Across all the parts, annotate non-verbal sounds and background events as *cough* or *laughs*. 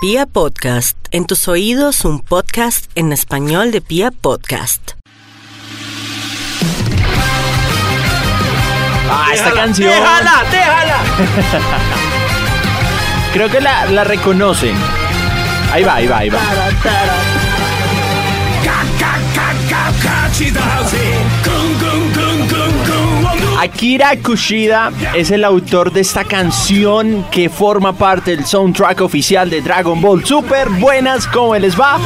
Pia Podcast, en tus oídos un podcast en español de Pia Podcast. Ah, esta canción. ¡Déjala, déjala! *laughs* Creo que la, la reconocen. Ahí va, ahí va, ahí va. Akira Kushida es el autor de esta canción que forma parte del soundtrack oficial de Dragon Ball Super. Buenas, ¿cómo les va?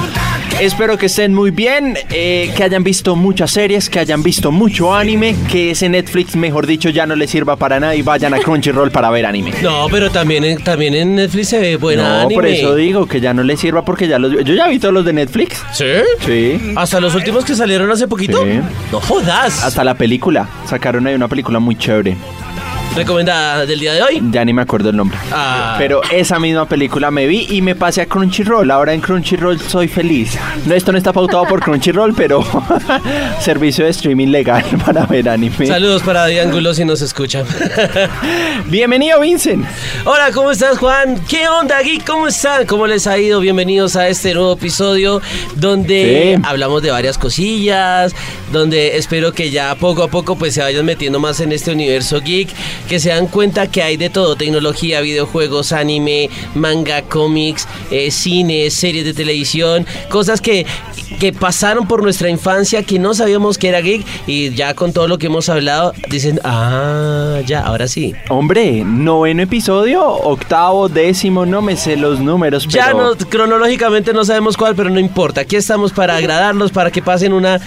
Espero que estén muy bien, eh, que hayan visto muchas series, que hayan visto mucho anime, que ese Netflix, mejor dicho, ya no les sirva para nada y vayan a Crunchyroll para ver anime. No, pero también en, también en Netflix se ve buena no, anime. por eso digo que ya no les sirva porque ya los... Yo ya vi todos los de Netflix. ¿Sí? Sí. ¿Hasta los últimos que salieron hace poquito? Sí. No jodas. Hasta la película. Sacaron ahí una película muy chévere. ¿Recomendada del día de hoy? Ya ni me acuerdo el nombre. Ah. Pero esa misma película me vi y me pasé a Crunchyroll. Ahora en Crunchyroll soy feliz. No, esto no está pautado por Crunchyroll, pero *laughs* servicio de streaming legal *laughs* para ver anime. Saludos para Diángulo si nos escuchan. *laughs* Bienvenido, Vincent. Hola, ¿cómo estás, Juan? ¿Qué onda, Geek? ¿Cómo están? ¿Cómo les ha ido? Bienvenidos a este nuevo episodio donde Sí. hablamos de varias cosillas, donde espero que ya poco a poco pues se vayan metiendo más en este universo geek, que se dan cuenta que hay de todo, tecnología, videojuegos, anime, manga, cómics, eh, cine, series de televisión, cosas que, que pasaron por nuestra infancia que no sabíamos que era geek y ya con todo lo que hemos hablado dicen, ah, ya, ahora sí. Hombre, noveno episodio, octavo, décimo, no me sé los números, pero... Ya no, cronológicamente no sabemos cuál, pero no importa. Aquí estamos para agradarlos, para que pasen una,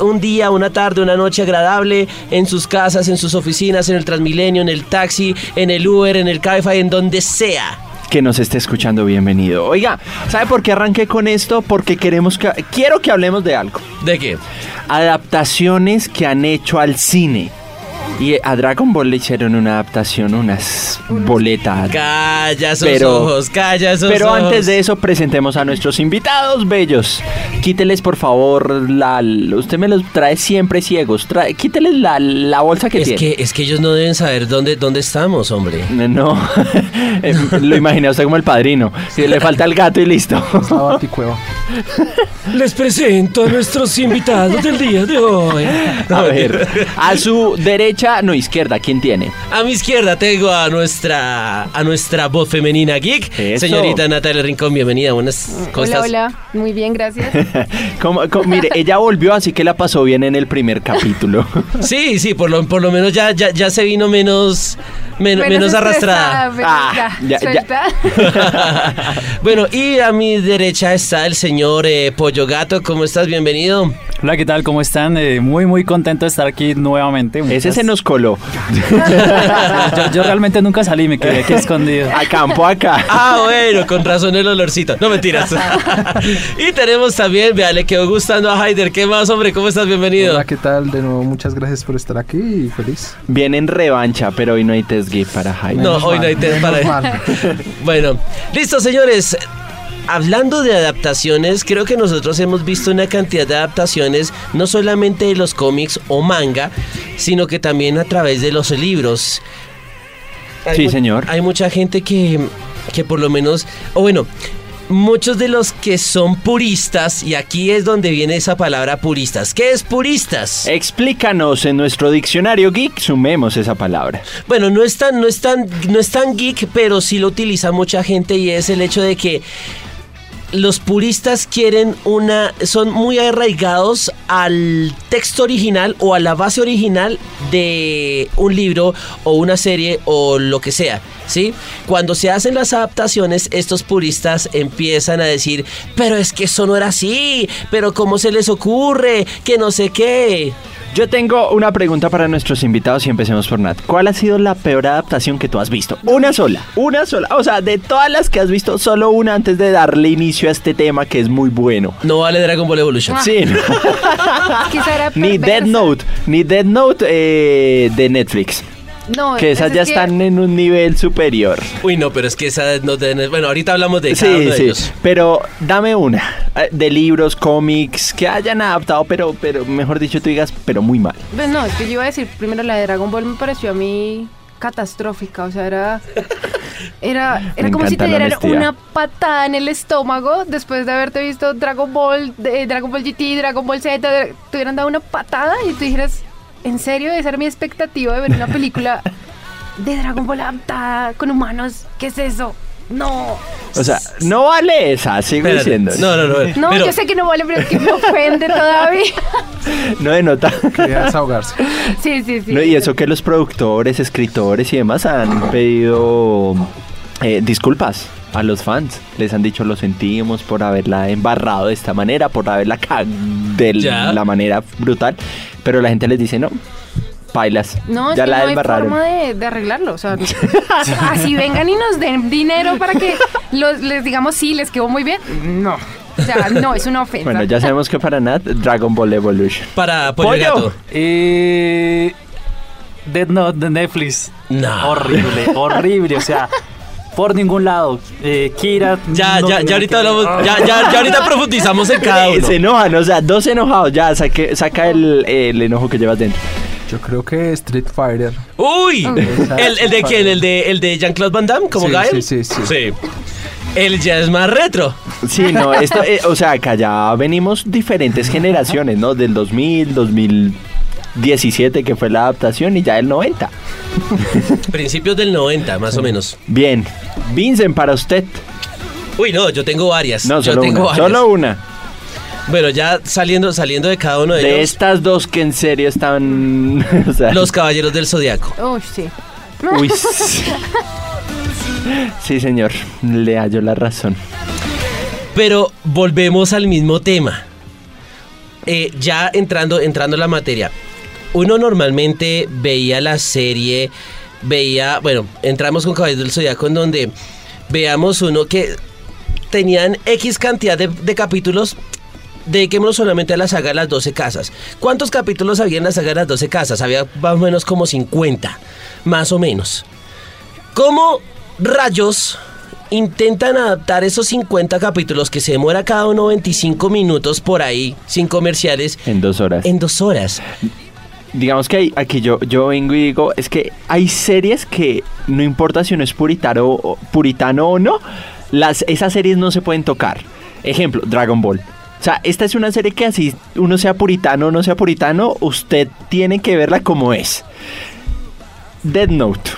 un día, una tarde, una noche agradable en sus casas, en sus oficinas, en el Transmilenio, en el taxi, en el Uber, en el Cabify, en donde sea. que nos esté escuchando, bienvenido. Oiga, ¿sabe por qué arranqué con esto? Porque queremos que... Quiero que hablemos de algo. ¿De qué? adaptaciones que han hecho al cine. Y a Dragon Ball le hicieron una adaptación, unas boletas. Calla esos Pero- ojos, calla esos Pero ojos. antes de eso presentemos a nuestros invitados bellos. Quíteles por favor la... Usted me los trae siempre ciegos. Trae, quíteles la, la bolsa que Es tiene. que, es que ellos no deben saber dónde, dónde estamos, hombre. No, *laughs* lo imaginé usted como el padrino. Si le falta el gato y listo. *laughs* Les presento a nuestros invitados del día de hoy. A ver, a su derecha, no izquierda, ¿quién tiene? A mi izquierda tengo a nuestra a nuestra voz femenina geek, Eso. señorita Natalia Rincón, bienvenida, buenas ¿cómo Hola, hola, muy bien, gracias. *laughs* Como- como- mire, ella volvió, así que la pasó bien en el primer capítulo. Sí, sí, por lo, por lo menos ya, ya, ya se vino menos, men- menos, arrastrada. menos Ah, ya, ya, *laughs* bueno, y a mi derecha está el señor eh, Pollo Gato, ¿cómo estás? Bienvenido. Hola, ¿qué tal? ¿Cómo están? Eh, muy, muy contento de estar aquí nuevamente. Ese se nos coló. *laughs* yo, yo realmente nunca salí, me quedé aquí escondido. A campo acá. Ah, bueno, con razón el olorcito. No mentiras. *laughs* y tenemos también, vea, le quedó gustando a Haider. ¿Qué más, hombre? ¿Cómo estás? Bienvenido. Hola, ¿qué tal? De nuevo, muchas gracias por estar aquí y feliz. Viene en revancha, pero hoy no hay test para Jaime. No, hoy no hay test para-. *laughs* Bueno, listo, señores. Hablando de adaptaciones, creo que nosotros hemos visto una cantidad de adaptaciones, no solamente de los cómics o manga, sino que también a través de los libros. Hay Sí, señor. Hay mucha gente que, que por lo menos, o bueno, muchos de los que son puristas, y aquí es donde viene esa palabra puristas. ¿Qué es puristas? Explícanos en nuestro diccionario geek, sumemos esa palabra. Bueno, no es tan, no es tan, no es tan geek, pero sí lo utiliza mucha gente y es el hecho de que los puristas quieren una, son muy arraigados al texto original o a la base original de un libro o una serie o lo que sea, ¿sí? Cuando se hacen las adaptaciones, estos puristas empiezan a decir, pero es que eso no era así, pero cómo se les ocurre, que no sé qué. Yo tengo una pregunta para nuestros invitados y empecemos por Nat. ¿Cuál ha sido la peor adaptación que tú has visto? Una sola, una sola. O sea, de todas las que has visto, solo una antes de darle inicio a este tema que es muy bueno. No vale Dragon Ball Evolution. Sí, no. *laughs* Quizá era ni. Dead Note, ni Dead Note eh, de Netflix. No, Que esas es ya que- están en un nivel superior. Uy, no, pero es que esa no tiene- Bueno, ahorita hablamos de cada Sí, uno de sí, ellos. pero dame una eh, de libros, cómics que hayan adaptado, pero, pero mejor dicho, tú digas, pero muy mal. Pues no, es que yo iba a decir primero la de Dragon Ball me pareció a mí catastrófica, o sea, era *laughs* Era, era como si te dieran una patada en el estómago después de haberte visto Dragon Ball, eh, Dragon Ball GT, Dragon Ball Z, te hubieran dado una patada y tú dijeras, ¿en serio? Esa era mi expectativa de ver una película de Dragon Ball adaptada con humanos. ¿Qué es eso? No. O sea, no vale esa, sigo Espérate. diciendo. No, no, no. No, pero- yo sé que no vale, pero es que me ofende todavía. *laughs* No de nota. Quería desahogarse. Sí, sí, sí. No, y eso que los productores, escritores y demás han pedido eh, disculpas a los fans. Les han dicho lo sentimos por haberla embarrado de esta manera, por haberla cagado de Ya. la manera brutal. Pero la gente les dice no. Pailas. No, es ya que la no hay embarraron. forma de, de arreglarlo. O sea, *laughs* así vengan y nos den dinero para que los- les digamos sí, les quedó muy bien. No. O sea, no, es una ofensa. Bueno, ya sabemos que para Nat, Dragon Ball Evolution. Para Pollo ¡Pollo! Gato. Eh, Dead Note de Netflix. No. Horrible, horrible. O sea, por ningún lado. Eh, Kira. Ya, no ya, ya ahorita hablamos, ya, ya, ya ahorita profundizamos en cada uno. Se enojan, o sea, dos enojados. Ya, saque- saca el, el enojo que llevas dentro. Yo creo que Street Fighter. Uy. ¿El, el de quién? ¿El de, el de Jean-Claude Van Damme como Sí, Gael? sí, sí, sí. Sí. Él ya es más retro. Sí, no, esto, eh, o sea, acá ya venimos diferentes generaciones, ¿no? Del 2000, 2017, que fue la adaptación, y ya el 90. *laughs* Principios del 90, más o menos. Bien. Vincent, para usted. Uy, no, yo tengo varias. No, yo solo tengo una. varias. Solo una. Bueno, ya saliendo, saliendo de cada uno de, De ellos, estas dos que en serio están. *laughs* o sea, los Caballeros del Zodiaco. Uy, sí. Uy, *laughs* sí. Sí, señor. Le hallo la razón. Pero volvemos al mismo tema. Eh, ya entrando, entrando en la materia. Uno normalmente veía la serie, veía, bueno, entramos con Caballeros del Zodiaco en donde veamos uno que tenían X cantidad de, de capítulos. Dediquémonos solamente a la saga de las 12 casas. ¿Cuántos capítulos había en la saga de las 12 casas? Había más o menos como 50, más o menos. ¿Cómo rayos intentan adaptar esos 50 capítulos que se demora cada uno 25 minutos por ahí, sin comerciales, En dos horas. en dos horas? Digamos que aquí yo, yo vengo y digo, es que hay series que no importa si uno es puritano, puritano o no, las, esas series no se pueden tocar. Ejemplo, Dragon Ball. O sea, esta es una serie que así uno sea puritano o no sea puritano, usted tiene que verla como es. Dead Note.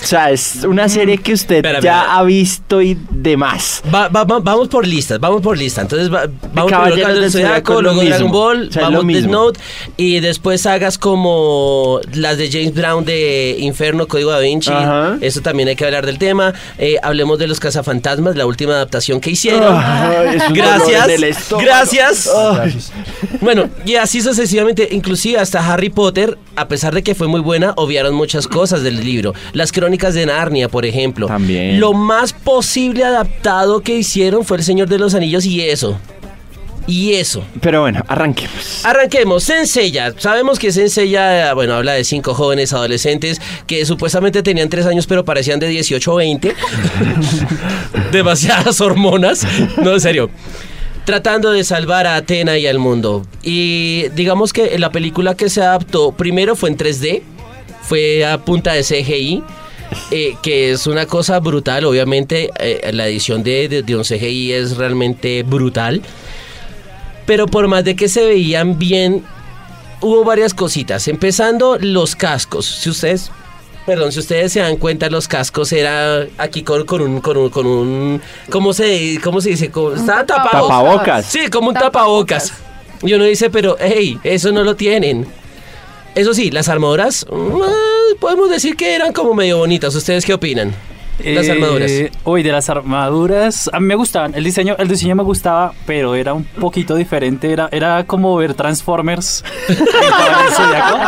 O sea, es una serie que usted Espera, ya ha visto y demás. Va- va- va- vamos por listas, vamos por lista. Entonces va- vamos Caballeros primero del Zodiaco luego Dragon mismo. Ball, O sea, vamos Death. Note y después sagas como las de James Brown de Inferno, Código Da Vinci. Ajá. Eso también hay que hablar del tema. Eh, hablemos de los cazafantasmas, la última adaptación que hicieron. Gracias. Gracias. Bueno, y así sucesivamente, inclusive hasta Harry Potter, a pesar de que fue muy buena, obviaron muchas cosas del libro. Las crónicas de Narnia, por ejemplo. También. Lo más posible adaptado que hicieron fue El Señor de los Anillos y eso. Y eso. Pero bueno, arranquemos. Arranquemos, Senseiya. Sabemos que Senseiya, bueno, habla de cinco jóvenes adolescentes que supuestamente tenían tres años pero parecían de 18 o 20. Demasiadas hormonas. No, en serio. Tratando de salvar a Atena y al mundo. Y digamos que la película que se adaptó primero fue en 3D. Fue a punta de CGI. Eh, que es una cosa brutal, obviamente eh, la edición de, de, de un CGI es realmente brutal pero por más de que se veían bien, hubo varias cositas. Empezando los cascos. Si ustedes, perdón, si ustedes se dan cuenta, los cascos era aquí con, con un, con un, con un, ¿cómo se, cómo se dice? Como- Estaba tapado. Tapabocas. Sí, como un tapabocas. Y uno dice, pero, hey, eso no lo tienen. Eso sí, las armaduras, podemos decir que eran como medio bonitas. ¿Ustedes qué opinan? Las Eh, armaduras. Uy, de las armaduras, a mí me gustaban. El diseño, el diseño me gustaba, pero era un poquito diferente. Era, era como ver Transformers. *laughs* en Caballeros Zodiaco.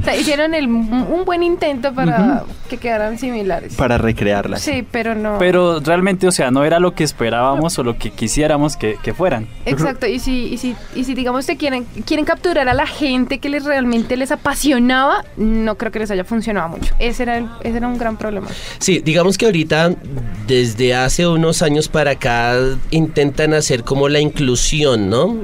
O sea, hicieron el- un buen intento para que quedaran similares. Para recrearlas. Sí, pero no. pero realmente, o sea, no era lo que esperábamos o lo que quisiéramos que, que fueran. Exacto, y si, y si, y si digamos que quieren, quieren capturar a la gente que les realmente les apasionaba, no creo que les haya funcionado mucho. Ese era, el- ese era un gran problema. Sí, digamos que ahorita desde hace unos años para acá intentan hacer como la inclusión, ¿no?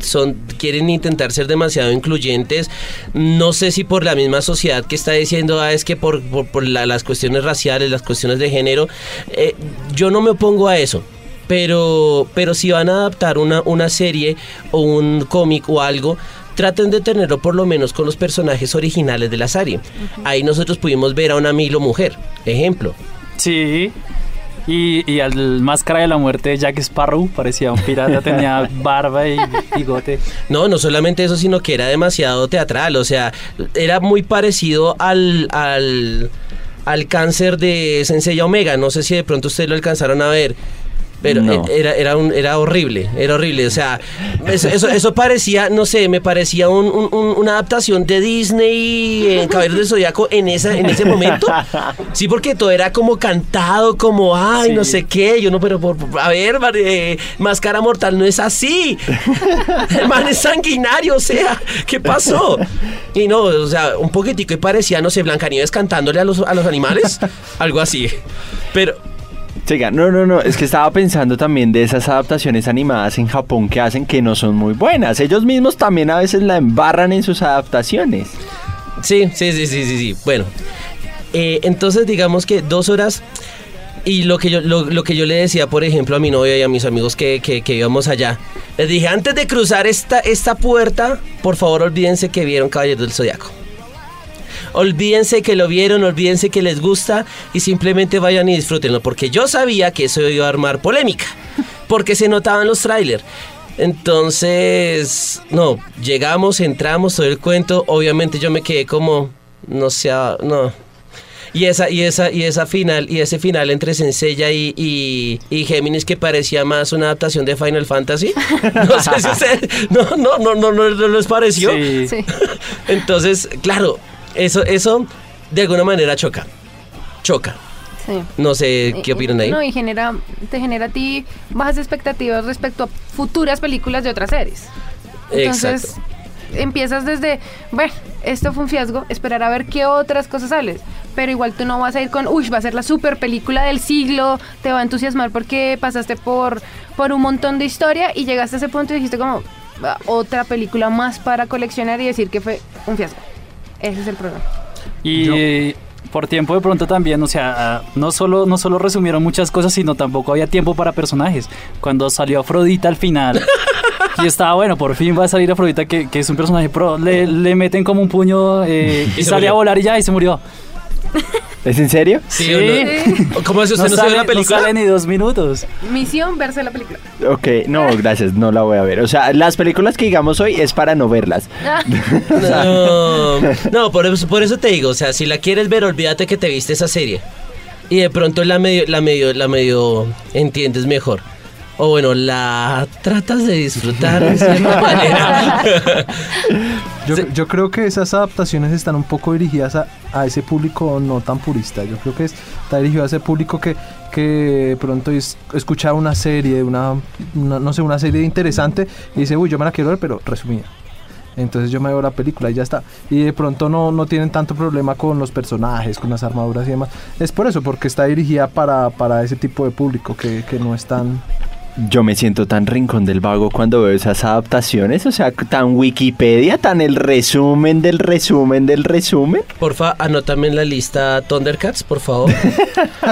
Son, quieren intentar ser demasiado incluyentes. No sé si por la misma sociedad que está diciendo, ah, es que por, por- por la- las cuestiones raciales, las cuestiones de género. Eh, yo no me opongo a eso. Pero, pero si van a adaptar una, una serie o un cómic o algo, traten de tenerlo por lo menos con los personajes originales de la serie. Ahí nosotros pudimos ver a una Milo mujer, ejemplo. Sí. Y, y al máscara de la muerte de Jack Sparrow parecía un pirata, tenía *laughs* barba y bigote. No, no solamente eso, sino que era demasiado teatral. O sea, era muy parecido al, al, al cáncer de Sensei Omega. No sé si de pronto ustedes lo alcanzaron a ver. Pero No. e- era, era, un, era horrible, era horrible. O sea, eso, eso, eso parecía, no sé, me parecía un- un- un- una adaptación de Disney en Caballeros del Zodiaco en, esa, en ese momento. Sí, porque todo era como cantado, como, ay, Sí. no sé qué. Yo no, pero por, a ver, eh, Máscara Mortal no es así. El man es sanguinario, o sea, ¿qué pasó? Y no, o sea, un poquitico y parecía, no sé, Blancanieves cantándole a los, a los animales, algo así. Pero, Chica, no, no, no, es que estaba pensando también de esas adaptaciones animadas en Japón que hacen que no son muy buenas. Ellos mismos también a veces la embarran en sus adaptaciones. sí, sí, sí, sí, sí, sí. Bueno, eh, entonces digamos que dos horas... Y lo que, yo, lo, que yo le decía, por ejemplo, a mi novia y a mis amigos que, que, que íbamos allá, les dije, antes de cruzar esta, esta puerta, por favor olvídense que vieron Caballeros del Zodiaco. Olvídense que lo vieron, olvídense que les gusta y simplemente vayan y disfrútenlo, porque yo sabía que eso iba a armar polémica, porque se notaba en los trailers. Entonces, no, llegamos, entramos, todo el cuento, obviamente yo me quedé como, no sé, no. Y esa, y esa, y esa final, y ese final entre Senseiya y, y, y Géminis que parecía más una adaptación de Final Fantasy. *laughs* No sé si ustedes- no, no, no, no, no, no les pareció. Sí. Sí. *laughs* Entonces, claro, eso, eso de alguna manera choca. Choca. Sí. No sé qué Eh, opinan ahí. No, y genera, te genera a ti bajas expectativas respecto a futuras películas de otras series. Entonces, Exacto. empiezas desde, bueno, esto fue un fiasco, esperar a ver qué otras cosas sales. Pero igual tú no vas a ir con, uy, va a ser la super película del siglo, te va a entusiasmar porque pasaste por, por un montón de historia y llegaste a ese punto y dijiste como, "Ah, otra película más para coleccionar y decir que fue un fiasco. Ese es el problema. Y Yo- por tiempo de pronto también, o sea, no solo, no solo resumieron muchas cosas, sino tampoco había tiempo para personajes. Cuando salió Afrodita al final, y estaba bueno, por fin va a salir Afrodita, que, que es un personaje pro, le, le meten como un puño eh, Y y, sale a murió. volar y ya, y se murió. ¿Es en serio? Sí, ¿o no? ¿Cómo es? ¿Usted no, se sale, vio la no película? sale ni dos minutos. Misión, verse la película. Ok, no, gracias, no la voy a ver. O sea, las películas que digamos hoy es para no verlas. *laughs* No, no por, eso, por eso te digo, o sea, si la quieres ver, olvídate que te viste esa serie. Y de pronto la medio, la medio, la medio entiendes mejor. O bueno, la tratas de disfrutar de cierta *laughs* manera. Yo, creo que esas adaptaciones están un poco dirigidas a, a ese público no tan purista. Yo creo que es- está dirigido a ese público que, que de pronto es, escucha una serie, una, una- no sé, una serie interesante y dice, uy, yo me la quiero ver, pero resumida. Entonces yo me veo la película y ya está. Y de pronto no, no tienen tanto problema con los personajes, con las armaduras y demás. Es por eso, porque está dirigida para, para ese tipo de público que, que no es tan... Yo me siento tan rincón del vago cuando veo esas adaptaciones, o sea, tan Wikipedia, tan el resumen del resumen del resumen. Porfa, anótame en la lista Thundercats, por favor.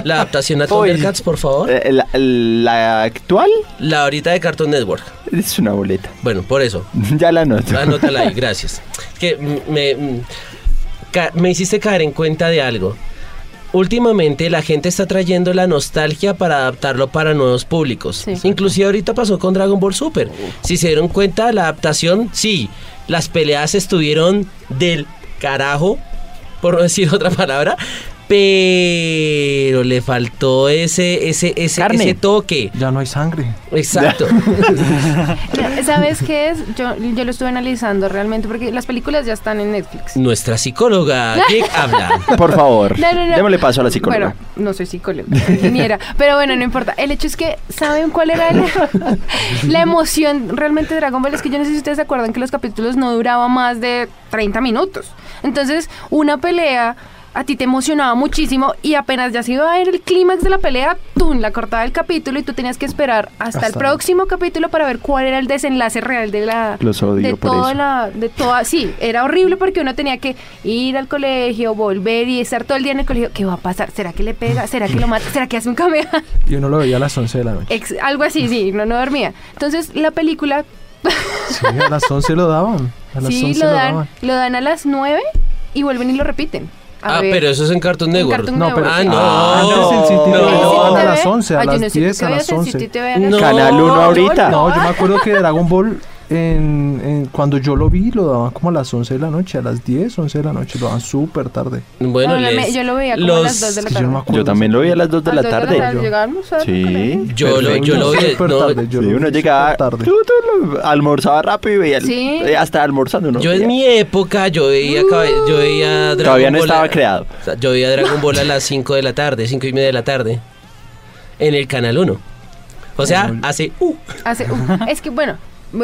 La adaptación a *laughs* Thundercats, por favor. Eh, La, la actual La ahorita de Cartoon Network. es una boleta. Bueno, por eso. *laughs* Ya la anoto. Anótala ahí, gracias. Que me, me hiciste caer en cuenta de algo. Últimamente la gente está trayendo la nostalgia para adaptarlo para nuevos públicos. Sí. Inclusive ahorita pasó con Dragon Ball Super. Si se dieron cuenta, la adaptación, sí, las peleas estuvieron del carajo, por no decir *laughs* otra palabra, pero le faltó ese, ese, ese, Carne. ese toque. Ya no hay sangre. Exacto. No, *laughs* ¿Sabes qué es? Yo, yo lo estuve analizando realmente porque las películas ya están en Netflix. Nuestra psicóloga *laughs* Geek habla. Por favor, No, no, no. démosle paso a la psicóloga. Bueno, no soy psicóloga, *laughs* soy ingeniera. pero bueno, no importa. El hecho es que, ¿saben cuál era la, la emoción realmente de Dragon Ball? Es que yo no sé si ustedes se acuerdan que los capítulos no duraban más de 30 minutos. Entonces, una pelea a ti te emocionaba muchísimo y apenas ya se iba a ver el clímax de la pelea, tú la cortaba el capítulo y tú tenías que esperar hasta, el próximo capítulo para ver cuál era el desenlace real de la Los odio de por toda eso. la de toda sí, era horrible porque uno tenía que ir al colegio, volver y estar todo el día en el colegio, ¿qué va a pasar? ¿Será que le pega? ¿Será que lo mata? ¿Será que hace un cameo? Y uno lo veía a las 11 de la noche. Ex- algo así, sí, no no dormía. Entonces, la película *laughs* Sí, a las 11 lo daban. A las sí 11 lo lo dan daban. lo dan a las 9 y vuelven y lo repiten. A Ah, ver. pero eso es en Cartoon En Network. Cartoon No, pero Ah, no. Ah, antes en City no. TV ¿En lo daban a las TV? 11, a Ay, las no sé 10, por a las veías en 11. City TV a las No. Canal uno yo ahorita. No, yo me acuerdo que Dragon Ball, en, en- cuando yo lo vi, lo daban como a las 11 de la noche, a las 10, 11 de la noche, lo daban súper tarde. Bueno, No, les- yo lo veía como los- a las 2 de la que yo no me tarde. acuerdo. Yo también lo vi a las 2 de la tarde. A Sí. Yo lo- yo lo vi, Súper no, tarde, yo Sí, lo uno llegaba, tarde. tú, tú, lo- almorzaba rápido y veía, Sí. eh, hasta almorzando. ¿no? Yo en mi época, yo veía, cab- yo veía Dragon Todavía no Ball estaba creado. o sea, Yo veía Dragon Ball a las 5 de la tarde, 5 y media de la tarde. En el Canal 1. O sea, hace... uh, Hace- uh, es que bueno,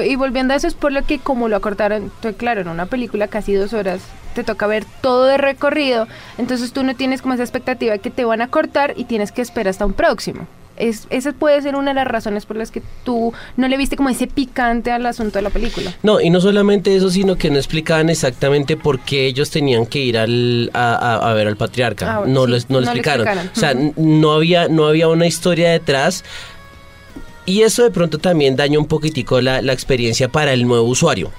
y volviendo a eso es por lo que como lo acortaron, claro, en una película casi dos horas te toca ver todo de recorrido, entonces tú no tienes como esa expectativa que te van a cortar y tienes que esperar hasta un próximo. Es, esa puede ser una de las razones por las que tú no le viste como ese picante al asunto de la película. No, y no solamente eso, sino que no explicaban exactamente por qué ellos tenían que ir al, a, a- a ver al patriarca. Ah, bueno, no, sí, lo, no lo no lo explicaron. O sea, no había, no había una historia detrás. Y eso de pronto también daña un poquitico la, la experiencia para el nuevo usuario.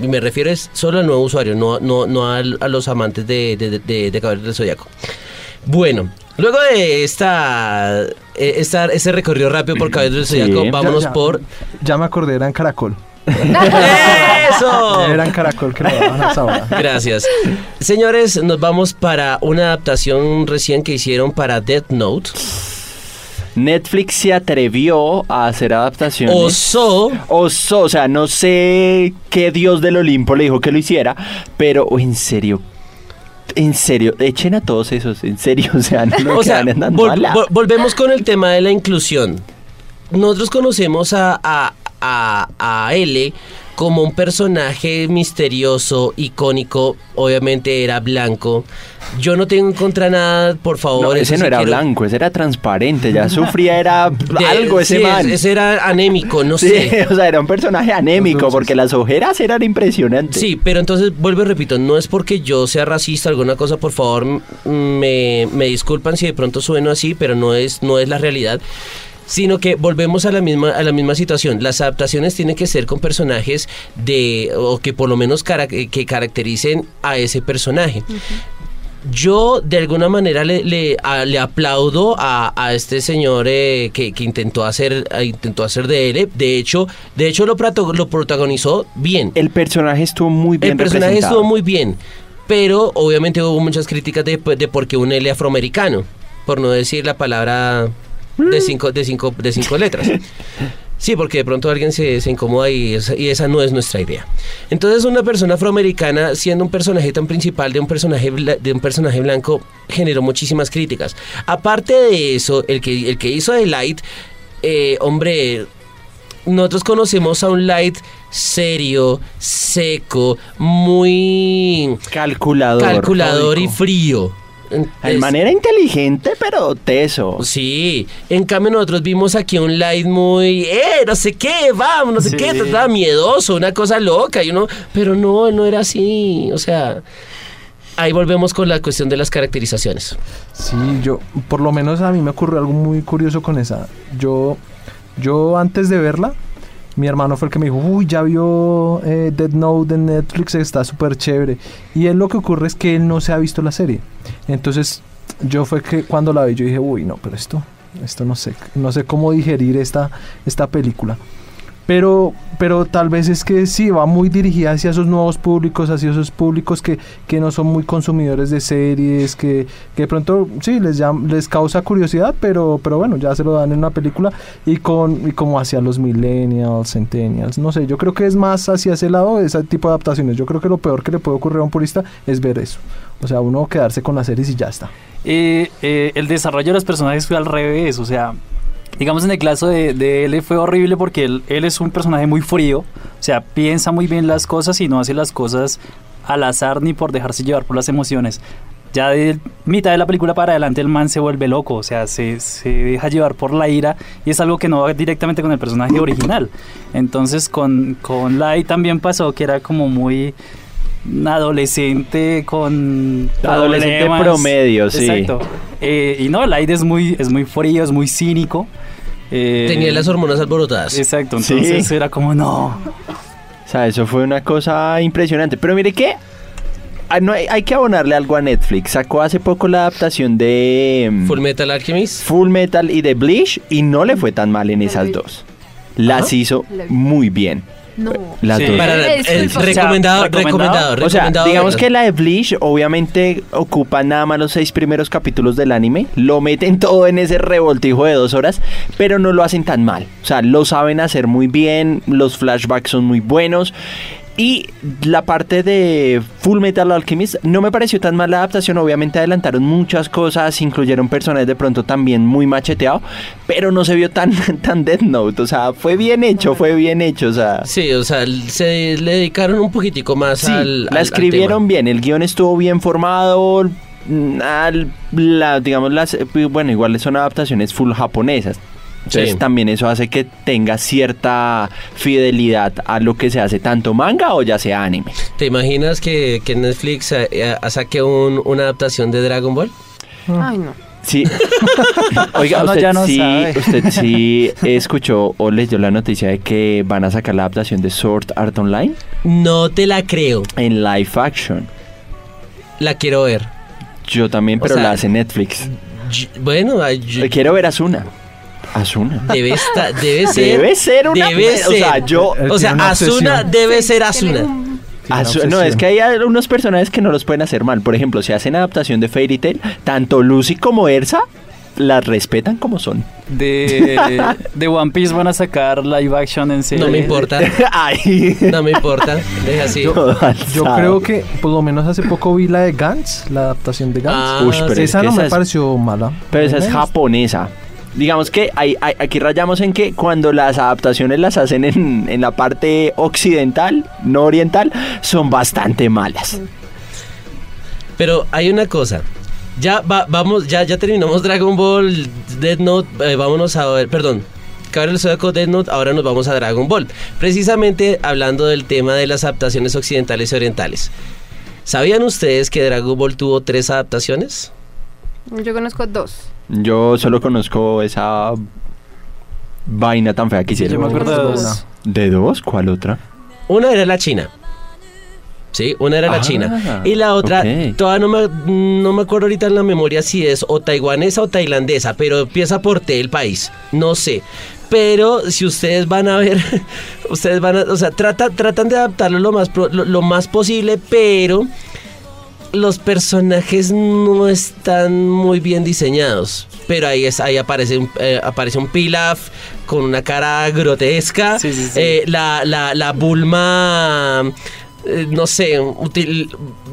Y me refiero es solo al nuevo usuario, no, no, no a, los amantes de, de, de, de Caballeros del Zodiaco. Bueno, luego de esta, eh, esta, este recorrido rápido por Caballeros del Sí. Zodiaco, Ya, vámonos Ya- ya- por... Ya me acordé, era en Caracol. ¡Eso! *laughs* Era en Caracol que. Gracias. Señores, nos vamos para una adaptación recién que hicieron para Death Note. Netflix se atrevió a hacer adaptaciones. Osó. Osó, o sea, no sé qué dios del Olimpo le dijo que lo hiciera, pero en serio, en serio, echen a todos esos, en serio, *laughs* o sea, no O sea, vol- vol- volvemos con el tema de la inclusión. Nosotros conocemos a, a, a, a L como un personaje misterioso, icónico, obviamente era blanco. Yo no tengo en contra nada, por favor. No, ese no sí era quiero- blanco, ese era transparente, ya sufría, era *laughs* de- algo ese sí, man. Ese era anémico, no Sí, sé. *laughs* o sea, era un personaje anémico Entonces- porque las ojeras eran impresionantes. Sí, pero entonces vuelvo y repito, no es porque yo sea racista o alguna cosa, por favor, me, me disculpan si de pronto sueno así, pero no es, no es la realidad. Sino que volvemos a la misma a la misma situación. Las adaptaciones tienen que ser con personajes de o que por lo menos cara- que caractericen a ese personaje. Yo de alguna manera le, le, a- le aplaudo a, a este señor eh, que, que intentó hacer eh, intentó hacer de él. De hecho, de hecho lo, prato- lo protagonizó bien. El personaje estuvo muy bien El personaje representado. estuvo muy bien, pero obviamente hubo muchas críticas de, de por qué un L afroamericano, por no decir la palabra de cinco, de cinco, de cinco letras. *laughs* Sí, porque de pronto alguien se, se incomoda y esa, y esa no es nuestra idea. Entonces una persona afroamericana siendo un personaje tan principal de un personaje, de un personaje blanco generó muchísimas críticas. Aparte de eso, el que, el que hizo de Light, eh, hombre, nosotros conocemos a un Light serio, seco, muy Calculador. calculador y frío. De manera inteligente, pero teso. Sí, en cambio nosotros vimos aquí un light muy, eh, no sé qué, vamos, no sé Sí. qué, estaba miedoso, una cosa loca, y uno, pero no, no era así, o sea, ahí volvemos con la cuestión de las caracterizaciones. Sí, yo, por lo menos a mí me ocurrió algo muy curioso con esa. Yo, yo antes de verla, mi hermano fue el que me dijo, uy, ya vio eh, Dead Note en Netflix, está súper chévere. Y él lo que ocurre es que él no se ha visto la serie. Entonces, yo fue que cuando la vi, yo dije, uy, no, pero esto, esto no sé, no sé cómo digerir esta, esta película. Pero, pero tal vez es que sí, va muy dirigida hacia esos nuevos públicos, hacia esos públicos que, que no son muy consumidores de series, que, que de pronto sí les llam- les causa curiosidad, pero, pero bueno, ya se lo dan en una película y con y como hacia los millennials, centennials, no sé, yo creo que es más hacia ese lado ese tipo de adaptaciones. Yo creo que lo peor que le puede ocurrir a un purista es ver eso. O sea, uno quedarse con las series y ya está. Eh, eh, el desarrollo de los personajes fue al revés, o sea, digamos en el caso de, de él fue horrible porque él, él es un personaje muy frío, o sea, piensa muy bien las cosas y no hace las cosas al azar ni por dejarse llevar por las emociones. ya de mitad de la película para adelante el man se vuelve loco, o sea, se, se deja llevar por la ira y es algo que no va directamente con el personaje original. Entonces con, con Lai también pasó que era como muy adolescente con Adolescente problemas. promedio, sí. Exacto. Eh, y no, Light es muy, es muy frío, es muy cínico. Eh, Tenía las hormonas alborotadas. Exacto, Sí. entonces era como no. O sea, eso fue una cosa impresionante. Pero mire que ah, no hay, hay que abonarle algo a Netflix. Sacó hace poco la adaptación de mm, Full Metal Alchemist. Full Metal y de Bleach y no le fue tan mal en esas dos. Las hizo muy bien. No. Las Sí. Para, eh, recomendado, O sea, recomendado, O sea, recomendado digamos que la de Bleach obviamente ocupa nada más los seis primeros capítulos del anime, lo meten *laughs* todo en ese revoltijo de dos horas, pero no lo hacen tan mal. O sea, lo saben hacer muy bien, los flashbacks son muy buenos. Y la parte de Full Metal Alchemist no me pareció tan mal la adaptación. Obviamente adelantaron muchas cosas, incluyeron personajes de pronto también muy macheteado, pero no se vio tan, *laughs* tan Death Note. O sea, fue bien hecho, fue bien hecho. O sea, Sí, o sea, se le dedicaron un poquitico más Sí, al, la al escribieron tema. bien, el guion estuvo bien formado, mm, al- la, digamos, las, eh, bueno, igual son adaptaciones full japonesas. Entonces Sí. también eso hace que tenga cierta fidelidad a lo que se hace tanto manga o ya sea anime. ¿Te imaginas que, que Netflix eh, eh, saque un- una adaptación de Dragon Ball? Ay, no. Sí. *laughs* Oiga, usted, ya no sí, usted *laughs* sí escuchó o leyó la noticia de que van a sacar la adaptación de Sword Art Online No te la creo. en live action. La quiero ver. Yo también, O pero sea, la hace Netflix. Bueno, yo- Quiero ver a Asuna. Asuna. debe, esta- debe ser. Debe ser una Debe O sea, yo. O sea, Asuna debe ser Asuna. Asu- no, es que hay unos personajes que no los pueden hacer mal. Por ejemplo, si hacen adaptación de Fairy Tail, tanto Lucy como Ersa las respetan como son. De, *laughs* de One Piece van a sacar live action en serie. No me importa. *laughs* Ay. No me importa. Deja así. Yo creo que por lo menos hace poco vi la de Gantz, la adaptación de Gantz. Ah, pero esa no esa me es- pareció mala. Pero esa es japonesa. Digamos que hay- hay- aquí rayamos en que cuando las adaptaciones las hacen en, en la parte occidental, no oriental, son bastante malas. Pero hay una cosa. Ya va- vamos, ya, ya terminamos Dragon Ball, Death Note, eh, vámonos a ver, perdón. Cabrón el Zodiaco Death Note, ahora nos vamos a Dragon Ball. Precisamente hablando del tema de las adaptaciones occidentales y orientales. ¿Sabían ustedes que Dragon Ball tuvo tres adaptaciones? Yo conozco dos. Yo solo conozco esa vaina tan fea que Sí, yo hicieron. me acuerdo de dos. ¿De dos? ¿Cuál otra? Una era la China. Sí, una era la Ah, China. Y la otra, ok. todavía no me, no me acuerdo ahorita en la memoria si es o taiwanesa o tailandesa, pero empieza por T el país. No sé. Pero si ustedes van a ver, *laughs* ustedes van a, o sea, trata, tratan de adaptarlo lo más, lo más posible, pero los personajes no están muy bien diseñados. Pero ahí, es, ahí aparece, un, eh, aparece un Pilaf con una cara grotesca. Sí, sí, sí. Eh, la, la, la Bulma, eh, no sé,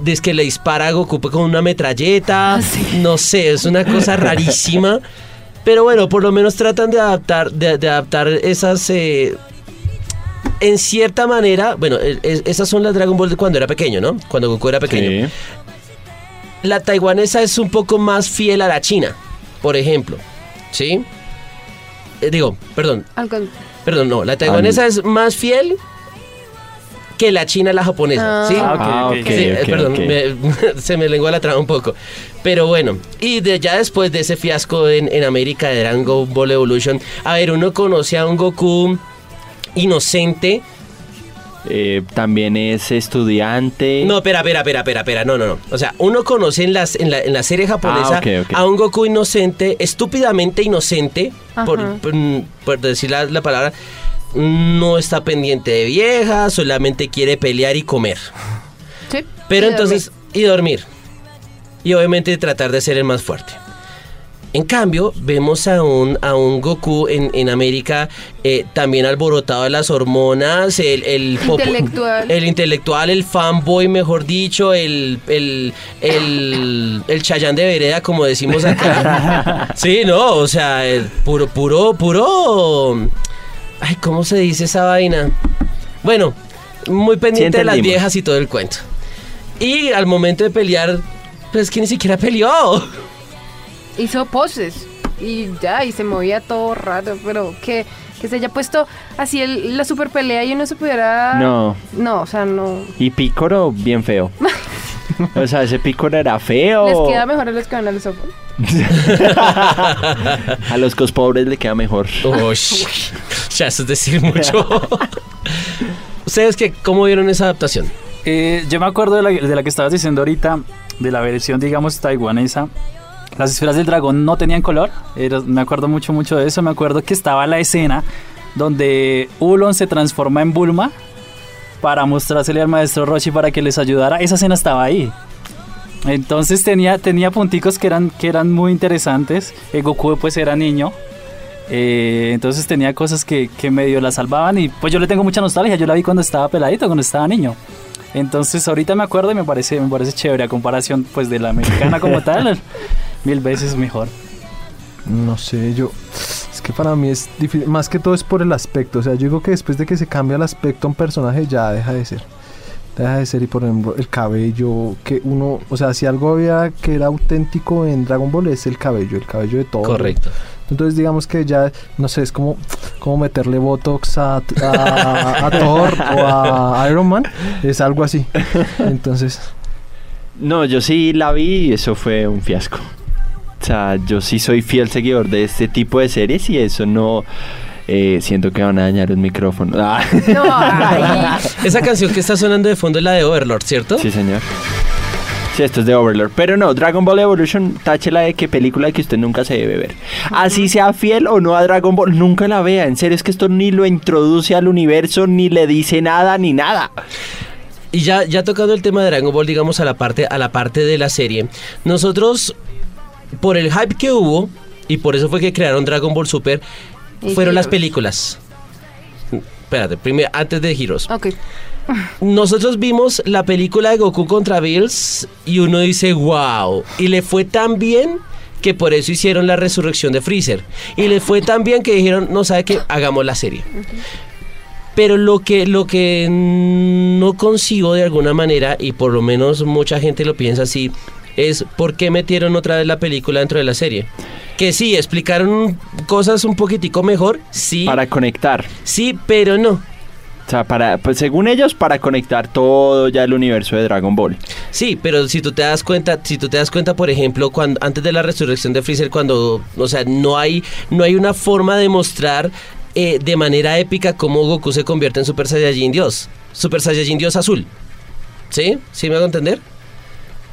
es que le dispara a Goku con una metralleta. Ah, sí. No sé, es una cosa rarísima. Pero bueno, por lo menos tratan de adaptar, de, de adaptar esas... eh, en cierta manera, bueno, eh, es- esas son las Dragon Ball de cuando era pequeño, ¿no? Cuando Goku era pequeño. Sí. La taiwanesa es un poco más fiel a la china, por ejemplo. ¿Sí? Eh, digo, perdón, perdón, no. La taiwanesa es más fiel que la china a la japonesa. Ah. ¿Sí? Ah, ok, Ah. Sí, eh, perdón, me- *laughs* se me lengua la traba un poco. Pero bueno, y de, ya después de ese fiasco en, en América de Dragon Ball Evolution, a ver, uno conoce a un Goku inocente. Eh, también es estudiante. No, espera, espera, espera, espera, espera, no, no, no. O sea, uno conoce en, las, en, la, en la serie japonesa Ah, a un Goku inocente, estúpidamente inocente, por, por, por decir la, la palabra, no está pendiente de viejas, solamente quiere pelear y comer. Sí. Pero Y entonces, y dormir. Y obviamente tratar de ser el más fuerte. En cambio, vemos a un, a un Goku en, en América eh, también alborotado de las hormonas, el, el *laughs* Intelectual. el intelectual, el fanboy, mejor dicho, el, el, el, el chayán de vereda, como decimos acá. *laughs* sí, no, o sea, el puro, puro, puro... Ay, ¿cómo se dice esa vaina? Bueno, muy pendiente de las viejas y todo el cuento. Y al momento de pelear, Pero es que ni siquiera peleó. Hizo poses y ya, y se movía todo raro, pero que, que se haya puesto así el- la super pelea y uno se pudiera... No. No, o sea, no... Y Pícoro, bien feo. *laughs* O sea, ese Pícoro era feo. Les queda mejor a los que van al softball. *laughs* A los cos pobres le queda mejor. Uy, *laughs* ya eso es decir mucho. ¿Ustedes qué, cómo vieron esa adaptación? Eh, yo me acuerdo de la, de la que estabas diciendo ahorita, de la versión, digamos, taiwanesa. Las esferas del dragón no tenían color. Era- me acuerdo mucho, mucho de eso. Me acuerdo que estaba la escena donde Ulon se transforma en Bulma para mostrársele al maestro Roshi para que les ayudara. Esa escena estaba ahí. Entonces tenía, tenía punticos que eran, que eran muy interesantes. Eh, Goku pues era niño. Eh, entonces tenía cosas que, que medio la salvaban y pues yo le tengo mucha nostalgia. Yo la vi cuando estaba peladito, cuando estaba niño. Entonces ahorita me acuerdo y me parece, me parece chévere a comparación pues de la americana como *laughs* tal. Mil veces mejor. No sé, yo. Es que para mí es difícil. Más que todo es por el aspecto. O sea, yo digo que después de que se cambia el aspecto a un personaje, ya deja de ser. Deja de ser. Y por ejemplo, el cabello. Que uno. O sea, si algo había que era auténtico en Dragon Ball es el cabello. El cabello de todo. Correcto. Entonces, digamos que ya. No sé, es como. Como meterle botox a, a, a Thor o a Iron Man. Es algo así. Entonces. No, yo sí la vi y eso fue un fiasco. O sea, yo sí soy fiel seguidor de este tipo de series y eso no... eh, siento que van a dañar un micrófono. Ah. No. *laughs* Esa canción que está sonando de fondo es la de Overlord, ¿cierto? Sí, señor. Sí, esto es de Overlord. Pero no, Dragon Ball Evolution, táchela de qué película que usted nunca se debe ver. Así sea fiel o no a Dragon Ball, nunca la vea. En serio, es que esto ni lo introduce al universo, ni le dice nada, ni nada. Y ya, ya tocando el tema de Dragon Ball, digamos, a la parte, a la parte de la serie, nosotros, por el hype que hubo, y por eso fue que crearon Dragon Ball Super, fueron las películas. Espérate, primero, antes de Heroes. Ok. *laughs* Nosotros vimos la película de Goku contra Bills y uno dice, wow. Y le fue tan bien que por eso hicieron la resurrección de Freezer. Y le fue tan bien que dijeron, no sabe qué, hagamos la serie. Pero lo que, lo que no consigo de alguna manera, y por lo menos mucha gente lo piensa así, es por qué metieron otra vez la película dentro de la serie. Que sí, explicaron cosas un poquitico mejor, sí, Para conectar. sí, pero no. O sea, para, pues según ellos, para conectar todo ya el universo de Dragon Ball. Sí, pero si tú te das cuenta, si tú te das cuenta, por ejemplo, cuando antes de la resurrección de Freezer, cuando, o sea, no hay, no hay una forma de mostrar eh, de manera épica cómo Goku se convierte en Super Saiyajin Dios, Super Saiyajin Dios azul. ¿Sí? ¿Sí me hago entender?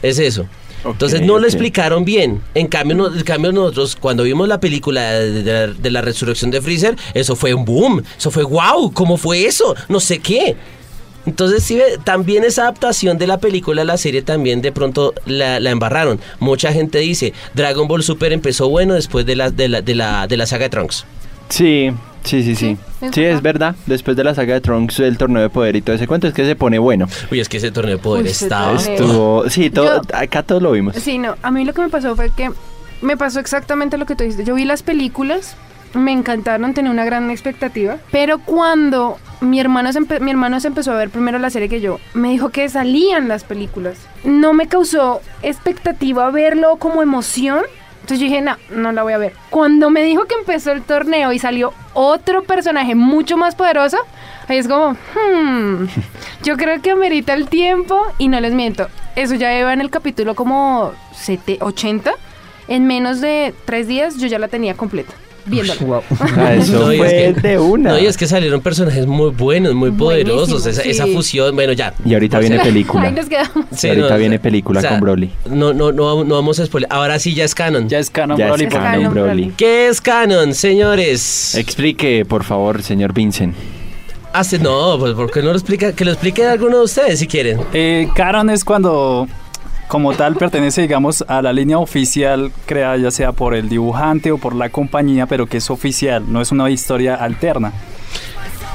Es eso. Entonces no lo explicaron bien. En cambio, no- en cambio nosotros cuando vimos la película de, de la, de la resurrección de Freezer, eso fue un boom. Eso fue wow. ¿Cómo fue eso? No sé qué. Entonces, sí, también esa adaptación de la película a la serie también de pronto la, la embarraron. Mucha gente dice, Dragon Ball Super empezó bueno después de la, de la, de la, de la saga de Trunks. Sí, sí, sí, sí. es Sí, es verdad. Después de la saga de Trunks, el torneo de poder y todo ese cuento, es que se pone bueno. Uy, es que ese torneo de poder Uy, estaba... Estuvo, sí, todo, Yo- acá todos lo vimos. Sí, no. A mí lo que me pasó fue que me pasó exactamente lo que tú dijiste. Yo vi las películas, me encantaron, tenía una gran expectativa. Pero cuando mi hermano, se mi hermano se empezó a ver primero la serie que yo, me dijo que salían las películas. No me causó expectativa verlo como emoción. Entonces yo dije, no, no la voy a ver. Cuando me dijo que empezó el torneo y salió otro personaje mucho más poderoso, ahí es como, hmm, yo creo que amerita el tiempo y no les miento. Eso ya iba en el capítulo como sete- 80. En menos de tres días yo ya la tenía completa, viéndola. Wow. *laughs* Ah, eso No, y fue es que- de una. No, y es que salieron personajes muy buenos, muy poderosos. Esa, sí. esa fusión, bueno, ya. Y ahorita viene película. Ahí nos quedamos. Y ahorita viene película con Broly. No, no, no, vamos- no vamos a spoiler. Ahora sí ya es canon. Ya es canon Ya Broly es por canon, fin. Broly. ¿Qué es canon, señores? Explique, por favor, señor Vincent. Hace, no, pues ¿por qué no lo explica? Que lo explique alguno de ustedes si quieren. Eh, canon es cuando, como tal, pertenece, digamos, a la línea oficial creada ya sea por el dibujante o por la compañía, pero que es oficial, no es una historia alterna.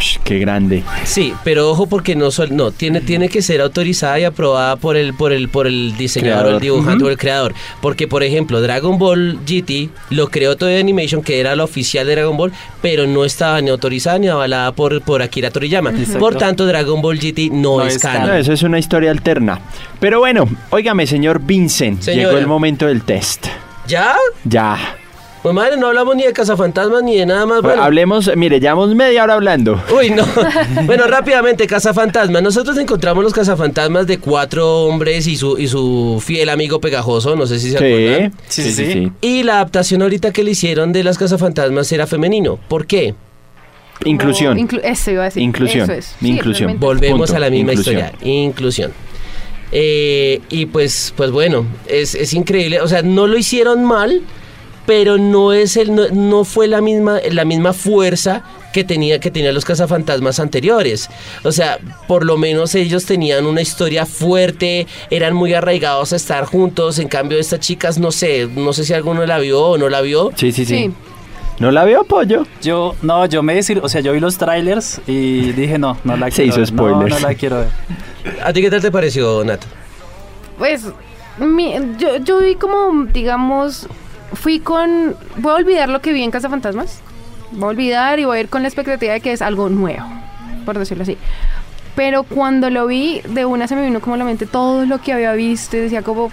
Psh, qué grande. Sí, pero ojo porque no sol- no tiene tiene que ser autorizada y aprobada por el por el por el diseñador o el Creador. dibujante o el creador, porque por ejemplo, Dragon Ball GT lo creó Toei Animation que era la oficial de Dragon Ball, pero no estaba ni autorizada ni avalada por por Akira Toriyama. Por tanto, Dragon Ball GT no, No es es canon. No, eso es una historia alterna. Pero bueno, óigame, señor Vincent, Señora. llegó el momento del test. ¿Ya? Ya. Pues madre, no hablamos ni de cazafantasmas ni de nada más. Pues Bueno. Hablemos, mire, llevamos media hora hablando. Uy, no. *laughs* bueno, rápidamente, cazafantasmas. Nosotros encontramos los cazafantasmas de cuatro hombres y su, y su fiel amigo pegajoso, no sé si se acuerdan. Sí, Sí, sí, sí. Y la adaptación ahorita que le hicieron de las cazafantasmas era femenino. ¿Por qué? Inclusión. Inclu- eso iba a decir. Inclusión. Eso es. Sí, Inclusión. realmente. Volvemos Punto. a la misma Inclusión. historia. Inclusión. Eh, y pues, pues bueno, es, es increíble. O sea, no lo hicieron mal, pero no es el, no, no fue la misma, la misma fuerza que tenía que tenían los cazafantasmas anteriores. O sea, por lo menos ellos tenían una historia fuerte, eran muy arraigados a estar juntos. En cambio, estas chicas, no sé, no sé si alguno la vio o no la vio. Sí, sí, sí. Sí. ¿No la veo, pollo? Yo, no, yo me decir, o sea, yo vi los trailers y dije, no, no la Se quiero hizo ver. spoilers. No, no la quiero ver. ¿A ti qué tal te pareció, Nat? Pues mi- yo, yo vi como, digamos, fui con... Voy a olvidar lo que vi en Casa Fantasmas. Voy a olvidar y voy a ir con la expectativa de que es algo nuevo, por decirlo así. Pero cuando lo vi, de una se me vino como a la mente todo lo que había visto y decía como...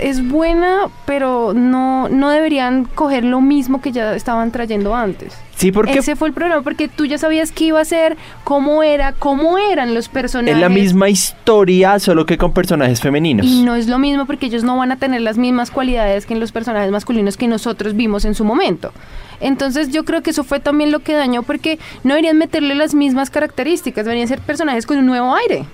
Es buena, pero no, no deberían coger lo mismo que ya estaban trayendo antes. Sí, porque Ese fue el problema, porque tú ya sabías qué iba a ser, cómo era, cómo eran los personajes. es la misma historia, solo que con personajes femeninos. Y no es lo mismo porque ellos no van a tener las mismas cualidades que en los personajes masculinos que nosotros vimos en su momento. Entonces yo creo que eso fue también lo que dañó porque no deberían meterle las mismas características, deberían ser personajes con un nuevo aire.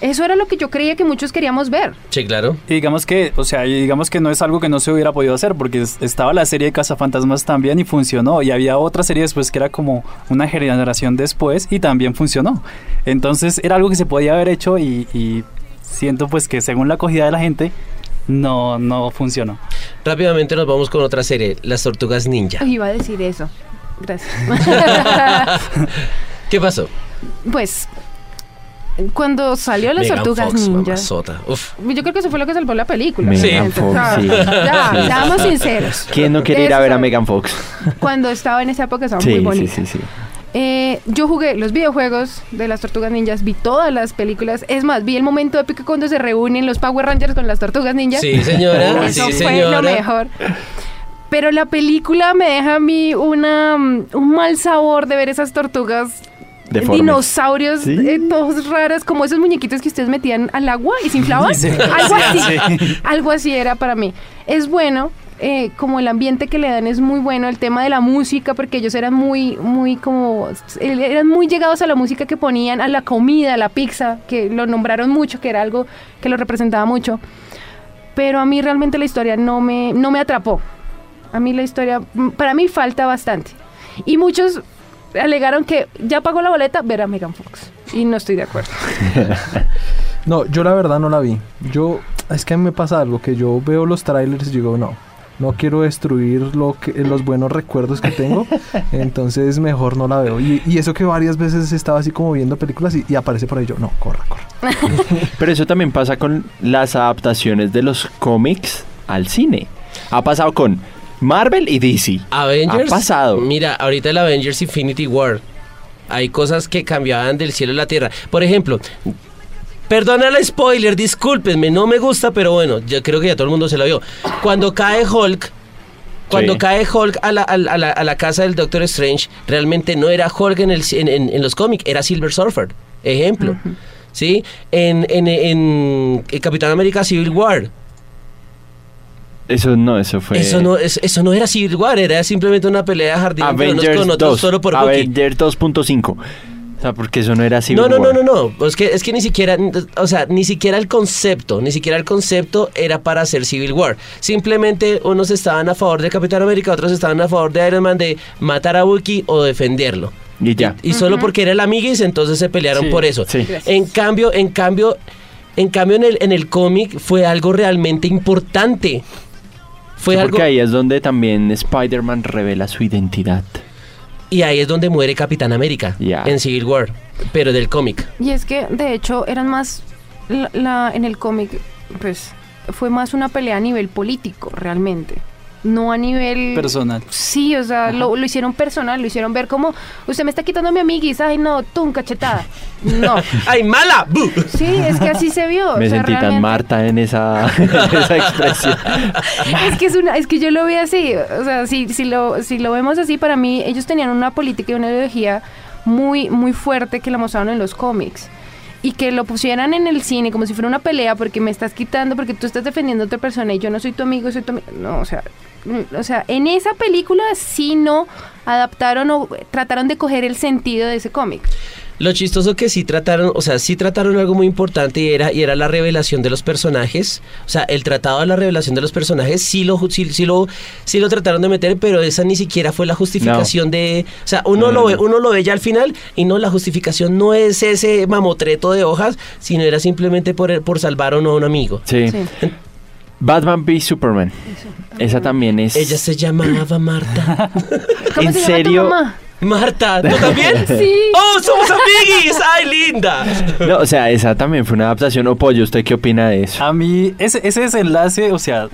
Eso era lo que yo creía que muchos queríamos ver. Sí, claro. Y digamos que, o sea, y digamos que no es algo que no se hubiera podido hacer, porque es- estaba la serie de Cazafantasmas también y funcionó. Y había otra serie después que era como una generación después y también funcionó. Entonces era algo que se podía haber hecho y, y siento pues que según la acogida de la gente, no, no funcionó. Rápidamente nos vamos con otra serie, Las Tortugas Ninja. Iba a decir eso. Gracias. *laughs* *laughs* ¿Qué pasó? pues cuando salió las Megan tortugas Fox, ninja. mamazota. Uf. Yo creo que eso fue lo que salvó la película. Megan. Fox, sí. Ya, Sí. seamos sinceros. ¿Quién no quiere ir a ver a. Megan Fox? Cuando estaba en esa época estaba Sí, muy sí, bonita. sí, sí. Eh, yo jugué los videojuegos de las Tortugas Ninjas, vi todas las películas. Es más, vi el momento épico cuando se reúnen los Power Rangers con las Tortugas Ninjas. Sí, señora. *laughs* Eso sí, fue señora. lo mejor. Pero la película me deja a mí una, mm, un mal sabor de ver esas tortugas Deformes. dinosaurios Sí. eh, todos raras, como esos muñequitos que ustedes metían al agua y se inflaban. *laughs* Sí, algo sí, así. sí. Algo así era para mí. Es bueno, eh, como el ambiente que le dan es muy bueno, el tema de la música, porque ellos eran muy, muy como, eh, eran muy llegados a la música que ponían, a la comida, a la pizza, que lo nombraron mucho, que era algo que lo representaba mucho. Pero a mí realmente la historia no me, no me atrapó. A mí la historia, mm, para mí falta bastante. Y muchos alegaron que ya pagó la boleta, ver a Megan Fox. Y no estoy de acuerdo. *laughs* No, yo la verdad no la vi. Yo, es que a mí me pasa algo, que yo veo los trailers y digo, no, no quiero destruir lo que, los buenos recuerdos que tengo, *laughs* entonces mejor no la veo. Y, y eso que varias veces estaba así como viendo películas y, y aparece por ahí yo, no, corra, corra. *laughs* Pero eso también pasa con las adaptaciones de los cómics al cine. Ha pasado con Marvel y DC. Avengers. Ha pasado. Mira, ahorita el Avengers Infinity War. Hay cosas que cambiaban del cielo a la tierra. Por ejemplo, perdona el spoiler, discúlpenme, no me gusta, pero bueno, yo creo que ya todo el mundo se lo vio. Cuando cae Hulk. Cuando Sí. cae Hulk a la, a la- a la- a la casa del Doctor Strange, realmente no era Hulk en, el, en, en- en los cómics, era Silver Surfer. Ejemplo. ¿Sí? En, en, en- en Capitán América Civil War. Eso no, eso fue. Eso, no, es- eso no era Civil War, era simplemente una pelea de jardín Avengers con otros 2. solo por. Avengers 2.5. O sea, porque eso no era así. No, no, no, no, no. Es que, es que ni siquiera, o sea, ni siquiera el concepto, ni siquiera el concepto era para hacer Civil War. Simplemente unos estaban a favor de Capitán América, otros estaban a favor de Iron Man de matar a Bucky o defenderlo. Y ya. Y solo porque era el amiguis, entonces se pelearon Sí, por eso. sí. En cambio, en cambio, en cambio en el, en el cómic fue algo realmente importante. Fue Sí, algo. Porque ahí es donde también Spider-Man revela su identidad. Y ahí es donde muere Capitán América, Ya. en Civil War, pero del cómic. Y es que, de hecho, eran más. La, la- en el cómic, pues, fue más una pelea a nivel político, realmente. No a nivel. Personal. Sí, o sea, lo, lo hicieron personal, lo hicieron ver como. Usted me está quitando a mi amiguis, ay, no, tú, un cachetada. No. *laughs* ¡Ay, mala! ¡Bu! Sí, es que así se vio. Me o sea, sentí tan Marta en esa, *laughs* en esa expresión. *laughs* Es que es una, es que yo lo veo así, o sea, si, si lo, si lo vemos así, para mí ellos tenían una política y una ideología muy, muy fuerte que la mostraron en los cómics. Y que lo pusieran en el cine como si fuera una pelea porque me estás quitando, porque tú estás defendiendo a otra persona y yo no soy tu amigo, soy tu amigo. No, o sea, mm, o sea, en esa película sí no adaptaron o trataron de coger el sentido de ese cómic. Lo chistoso que sí trataron, o sea, sí trataron algo muy importante y era, y era la revelación de los personajes. O sea, el tratado de la revelación de los personajes sí lo, sí, sí lo, sí lo trataron de meter, pero esa ni siquiera fue la justificación de... O sea, uno, No, lo ve, no. uno lo ve ya al final y no, la justificación no es ese mamotreto de hojas, sino era simplemente por, por salvar o no a un amigo. Sí. Sí. Batman v Superman. Esa también es. Ella se llamaba Marta. *laughs* ¿Cómo ¿En se llama tu serio? mamá? Marta, ¿tú *laughs* también? Sí. ¡Oh, somos amiguis! ¡Ay, linda! No, o sea, esa también fue una adaptación. O Pollo, ¿usted qué opina de eso? A mí, ese, ese desenlace, o sea,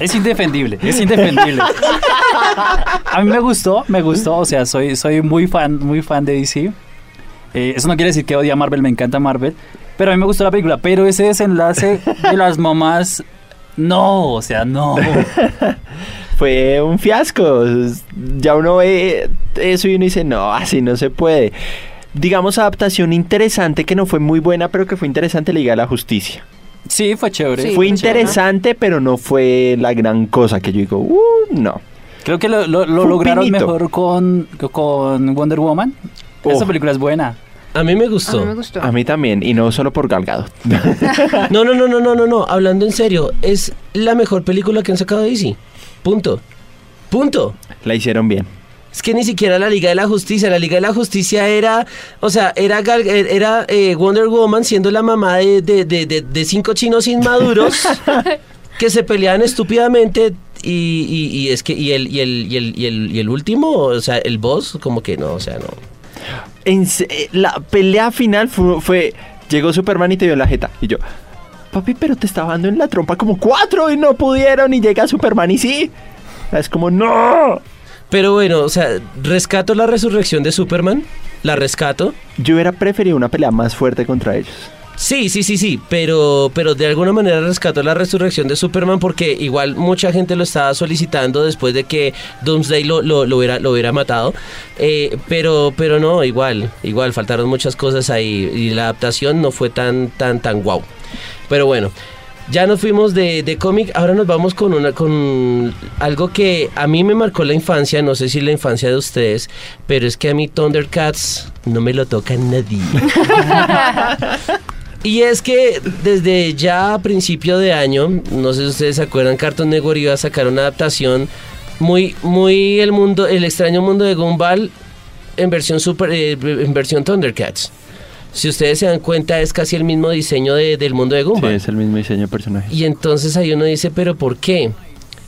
es indefendible, es indefendible. *laughs* A mí me gustó, me gustó, o sea, soy, soy muy fan, muy fan de DC. Eh, eso no quiere decir que odie a Marvel, me encanta Marvel. Pero a mí me gustó la película, pero ese desenlace de las mamás, no, o sea, no. *laughs* Fue un fiasco. Ya uno ve eso y uno dice, no, así no se puede. Digamos, adaptación interesante que no fue muy buena, pero que fue interesante, Liga de la Justicia. Sí, fue chévere. Sí. fue fue interesante, pero no fue la gran cosa que yo digo, uh, no. Creo que lo, lograron pinito. mejor con, con Wonder Woman. Esa Oh. película es buena. A mí me A gustó. mí me gustó. A mí también, y no solo por Galgado. *laughs* No, no, no, no, no, no, no. Hablando en serio, es la mejor película que han sacado de DC. Punto. Punto. la hicieron bien. Es que ni siquiera la Liga de la Justicia. La Liga de la Justicia era, o sea, era, Gal- era eh, Wonder Woman siendo la mamá de, de- de- de- de cinco chinos inmaduros *laughs* que se peleaban estúpidamente. Y, y- y es que, y el, y, el, y, el, y, el, y el último, o sea, el boss, como que no, o sea, no. En eh, la pelea final fue, fue- Llegó Superman y te dio la jeta. Y yo, papi, pero te estaba dando en la trompa como cuatro y no pudieron. Y llega Superman y sí. Es como, no. Pero bueno, o sea, rescato la resurrección de Superman. La rescato. Yo hubiera preferido una pelea más fuerte contra ellos. Sí, sí, sí, sí, pero, pero de alguna manera rescató la resurrección de Superman porque igual mucha gente lo estaba solicitando después de que Doomsday lo, lo, lo hubiera, lo hubiera matado. Eh, pero, pero no, igual, igual, faltaron muchas cosas ahí y la adaptación no fue tan, tan, tan guau. Pero bueno, ya nos fuimos de, de cómic, ahora nos vamos con, una, con algo que a mí me marcó la infancia, no sé si la infancia de ustedes, pero es que a mí Thundercats no me lo toca nadie. *laughs* Y es que desde ya a principio de año, no sé si ustedes se acuerdan, Cartoon Network iba a sacar una adaptación muy, muy el mundo, el extraño mundo de Gumball en versión super, eh, en versión Thundercats. Si ustedes se dan cuenta, es casi el mismo diseño de- del mundo de Sí, Gumball. es el mismo diseño de personaje. Y entonces ahí uno dice, pero ¿por qué?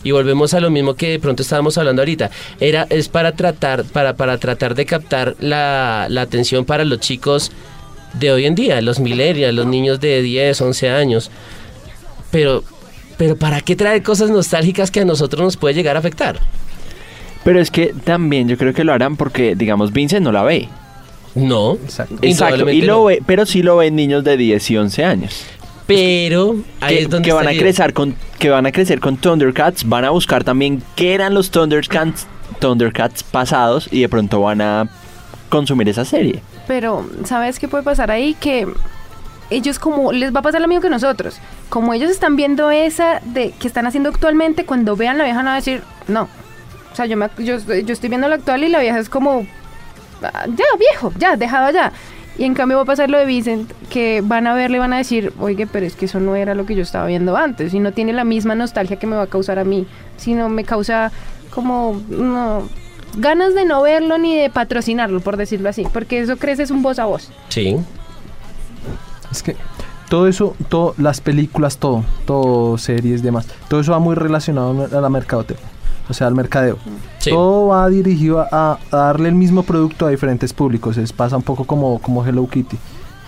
Y volvemos a lo mismo que de pronto estábamos hablando ahorita. Era, es para tratar, para, para tratar de captar la, la atención para los chicos de hoy en día, los millennials, los niños de 10, 11 años. Pero, pero ¿para qué traer cosas nostálgicas que a nosotros nos puede llegar a afectar? Pero es que también yo creo que lo harán porque, digamos, Vincent no la ve. No. Exacto. Exacto. Y lo no. ve, pero sí lo ven niños de 10 y 11 años. Pero ahí que, es donde que van a crecer con que van a crecer con Thundercats, van a buscar también qué eran los Thundercats Thundercats pasados y de pronto van a consumir esa serie. Pero, ¿sabes qué puede pasar ahí? Que ellos como les va a pasar lo mismo que nosotros. Como ellos están viendo esa de que están haciendo actualmente, cuando vean la vieja van a decir, no. O sea, yo, me, yo, estoy- yo estoy viendo la actual y la vieja es como, "Ah, ya, viejo, ya, dejado ya. Y en cambio va a pasar lo de Vincent, que van a verle y van a decir, oye, pero es que eso no era lo que yo estaba viendo antes. Y no tiene la misma nostalgia que me va a causar a mí, sino me causa como, no, ganas de no verlo ni de patrocinarlo, por decirlo así. Porque eso crece es un voz a voz. Sí. Es que todo eso, todo, las películas, todo, todo, series, demás, todo eso va muy relacionado a la mercadotecnia. O sea, al mercadeo. Sí. Todo va dirigido a, a darle el mismo producto a diferentes públicos. Es, pasa un poco como, como Hello Kitty.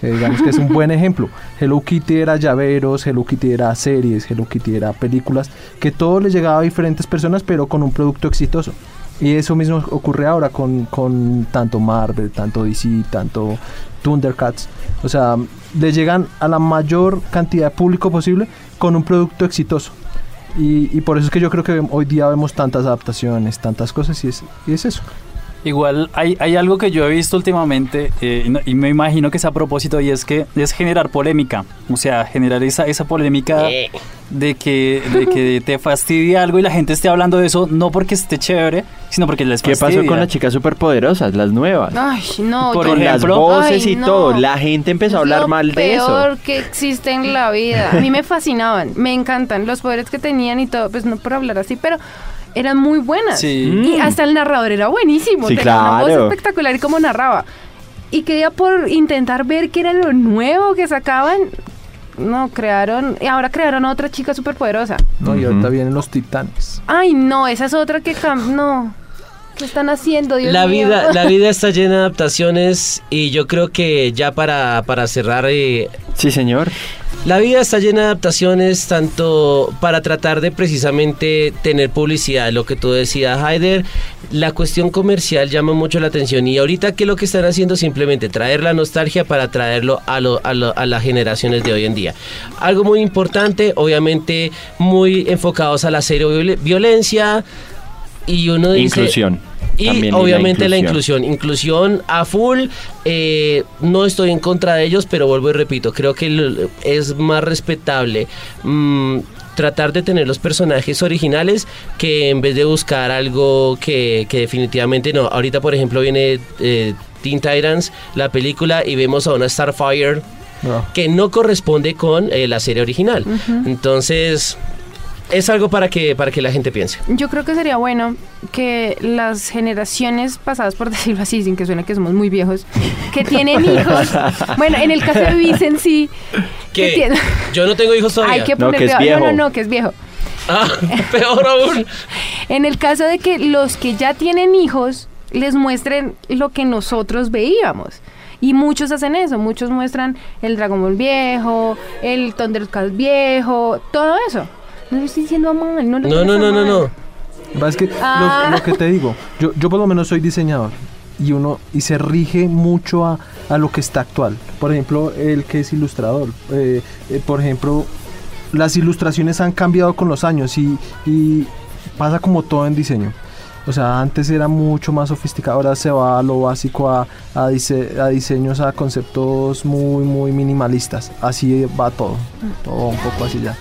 digamos que es un buen ejemplo. Hello Kitty era llaveros, Hello Kitty era series, Hello Kitty era películas, que todo le llegaba a diferentes personas, pero con un producto exitoso. Y eso mismo ocurre ahora con, con tanto Marvel, tanto DC, tanto Thundercats. O sea, le llegan a la mayor cantidad de público posible con un producto exitoso. Y, y por eso es que yo creo que hoy día vemos tantas adaptaciones, tantas cosas, y es, y es eso. Igual hay, hay algo que yo he visto últimamente eh, y, no- y me imagino que es a propósito y es que es generar polémica, o sea, generar esa, esa polémica Eh. de que, de que *laughs* te fastidia algo y la gente esté hablando de eso no porque esté chévere, sino porque les ¿Qué fastidia. pasó con las chicas superpoderosas, las nuevas? Ay, no, Por con las voces Ay, y no. todo. La gente empezó a hablar lo mal de eso. peor que existe en la vida. A mí me fascinaban, me encantan los poderes que tenían y todo, pues no por hablar así, pero eran muy buenas. Sí. Y hasta el narrador era buenísimo, Sí, tenía una voz claro. espectacular y como narraba. Y que día por intentar ver qué era lo nuevo que sacaban, no, crearon, y ahora crearon a otra chica superpoderosa. ¿no? Y ahorita vienen los titanes. Ay, no, esa es otra que no. ¿Qué están haciendo, Dios La mío? vida, *laughs* la vida está llena de adaptaciones y yo creo que ya para, para cerrar, eh, Sí, señor. la vida está llena de adaptaciones tanto para tratar de precisamente tener publicidad, lo que tú decías, Haider, la cuestión comercial llama mucho la atención y ahorita que lo que están haciendo simplemente traer la nostalgia para traerlo a, lo- a, lo- a las generaciones de hoy en día. Algo muy importante, obviamente muy enfocados a la serio viol- violencia y uno dice... Inclusión. Y También, obviamente la inclusión. inclusión. Inclusión a full. eh, no estoy en contra de ellos, pero vuelvo y repito, creo que es más respetable mm, tratar de tener los personajes originales que en vez de buscar algo que, que definitivamente no. Ahorita, por ejemplo, viene eh, Teen Titans, la película, y vemos a una Starfire No. que no corresponde con eh, la serie original. Entonces, es algo para que, para que la gente piense. Yo creo que sería bueno que las generaciones pasadas, por *laughs* decirlo así, sin que suene que somos muy viejos, que *laughs* tienen hijos, bueno, en el caso de Vicen sí, que Yo no tengo hijos todavía. hay que No, poner que es cuidado. no, viejo. no, no, que es viejo. Ah, *laughs* peor aún. En el caso de que los que ya tienen hijos les muestren lo que nosotros veíamos. Y muchos hacen eso, muchos muestran el Dragon Ball viejo, el Thundercats viejo, todo eso. No lo estoy diciendo mal, no lo No, no, a no, no, mal. no. Lo que pasa es que lo- Ah. lo, que te digo, yo, yo por lo menos soy diseñador y uno y se rige mucho a, a lo que está actual. Por ejemplo, el que es ilustrador. eh, eh, por ejemplo, las ilustraciones han cambiado con los años y, y pasa como todo en diseño. O sea, antes era mucho más sofisticado, ahora se va a lo básico, a, a, dise- a diseños, a conceptos muy, muy minimalistas. Así va todo, todo un poco así ya.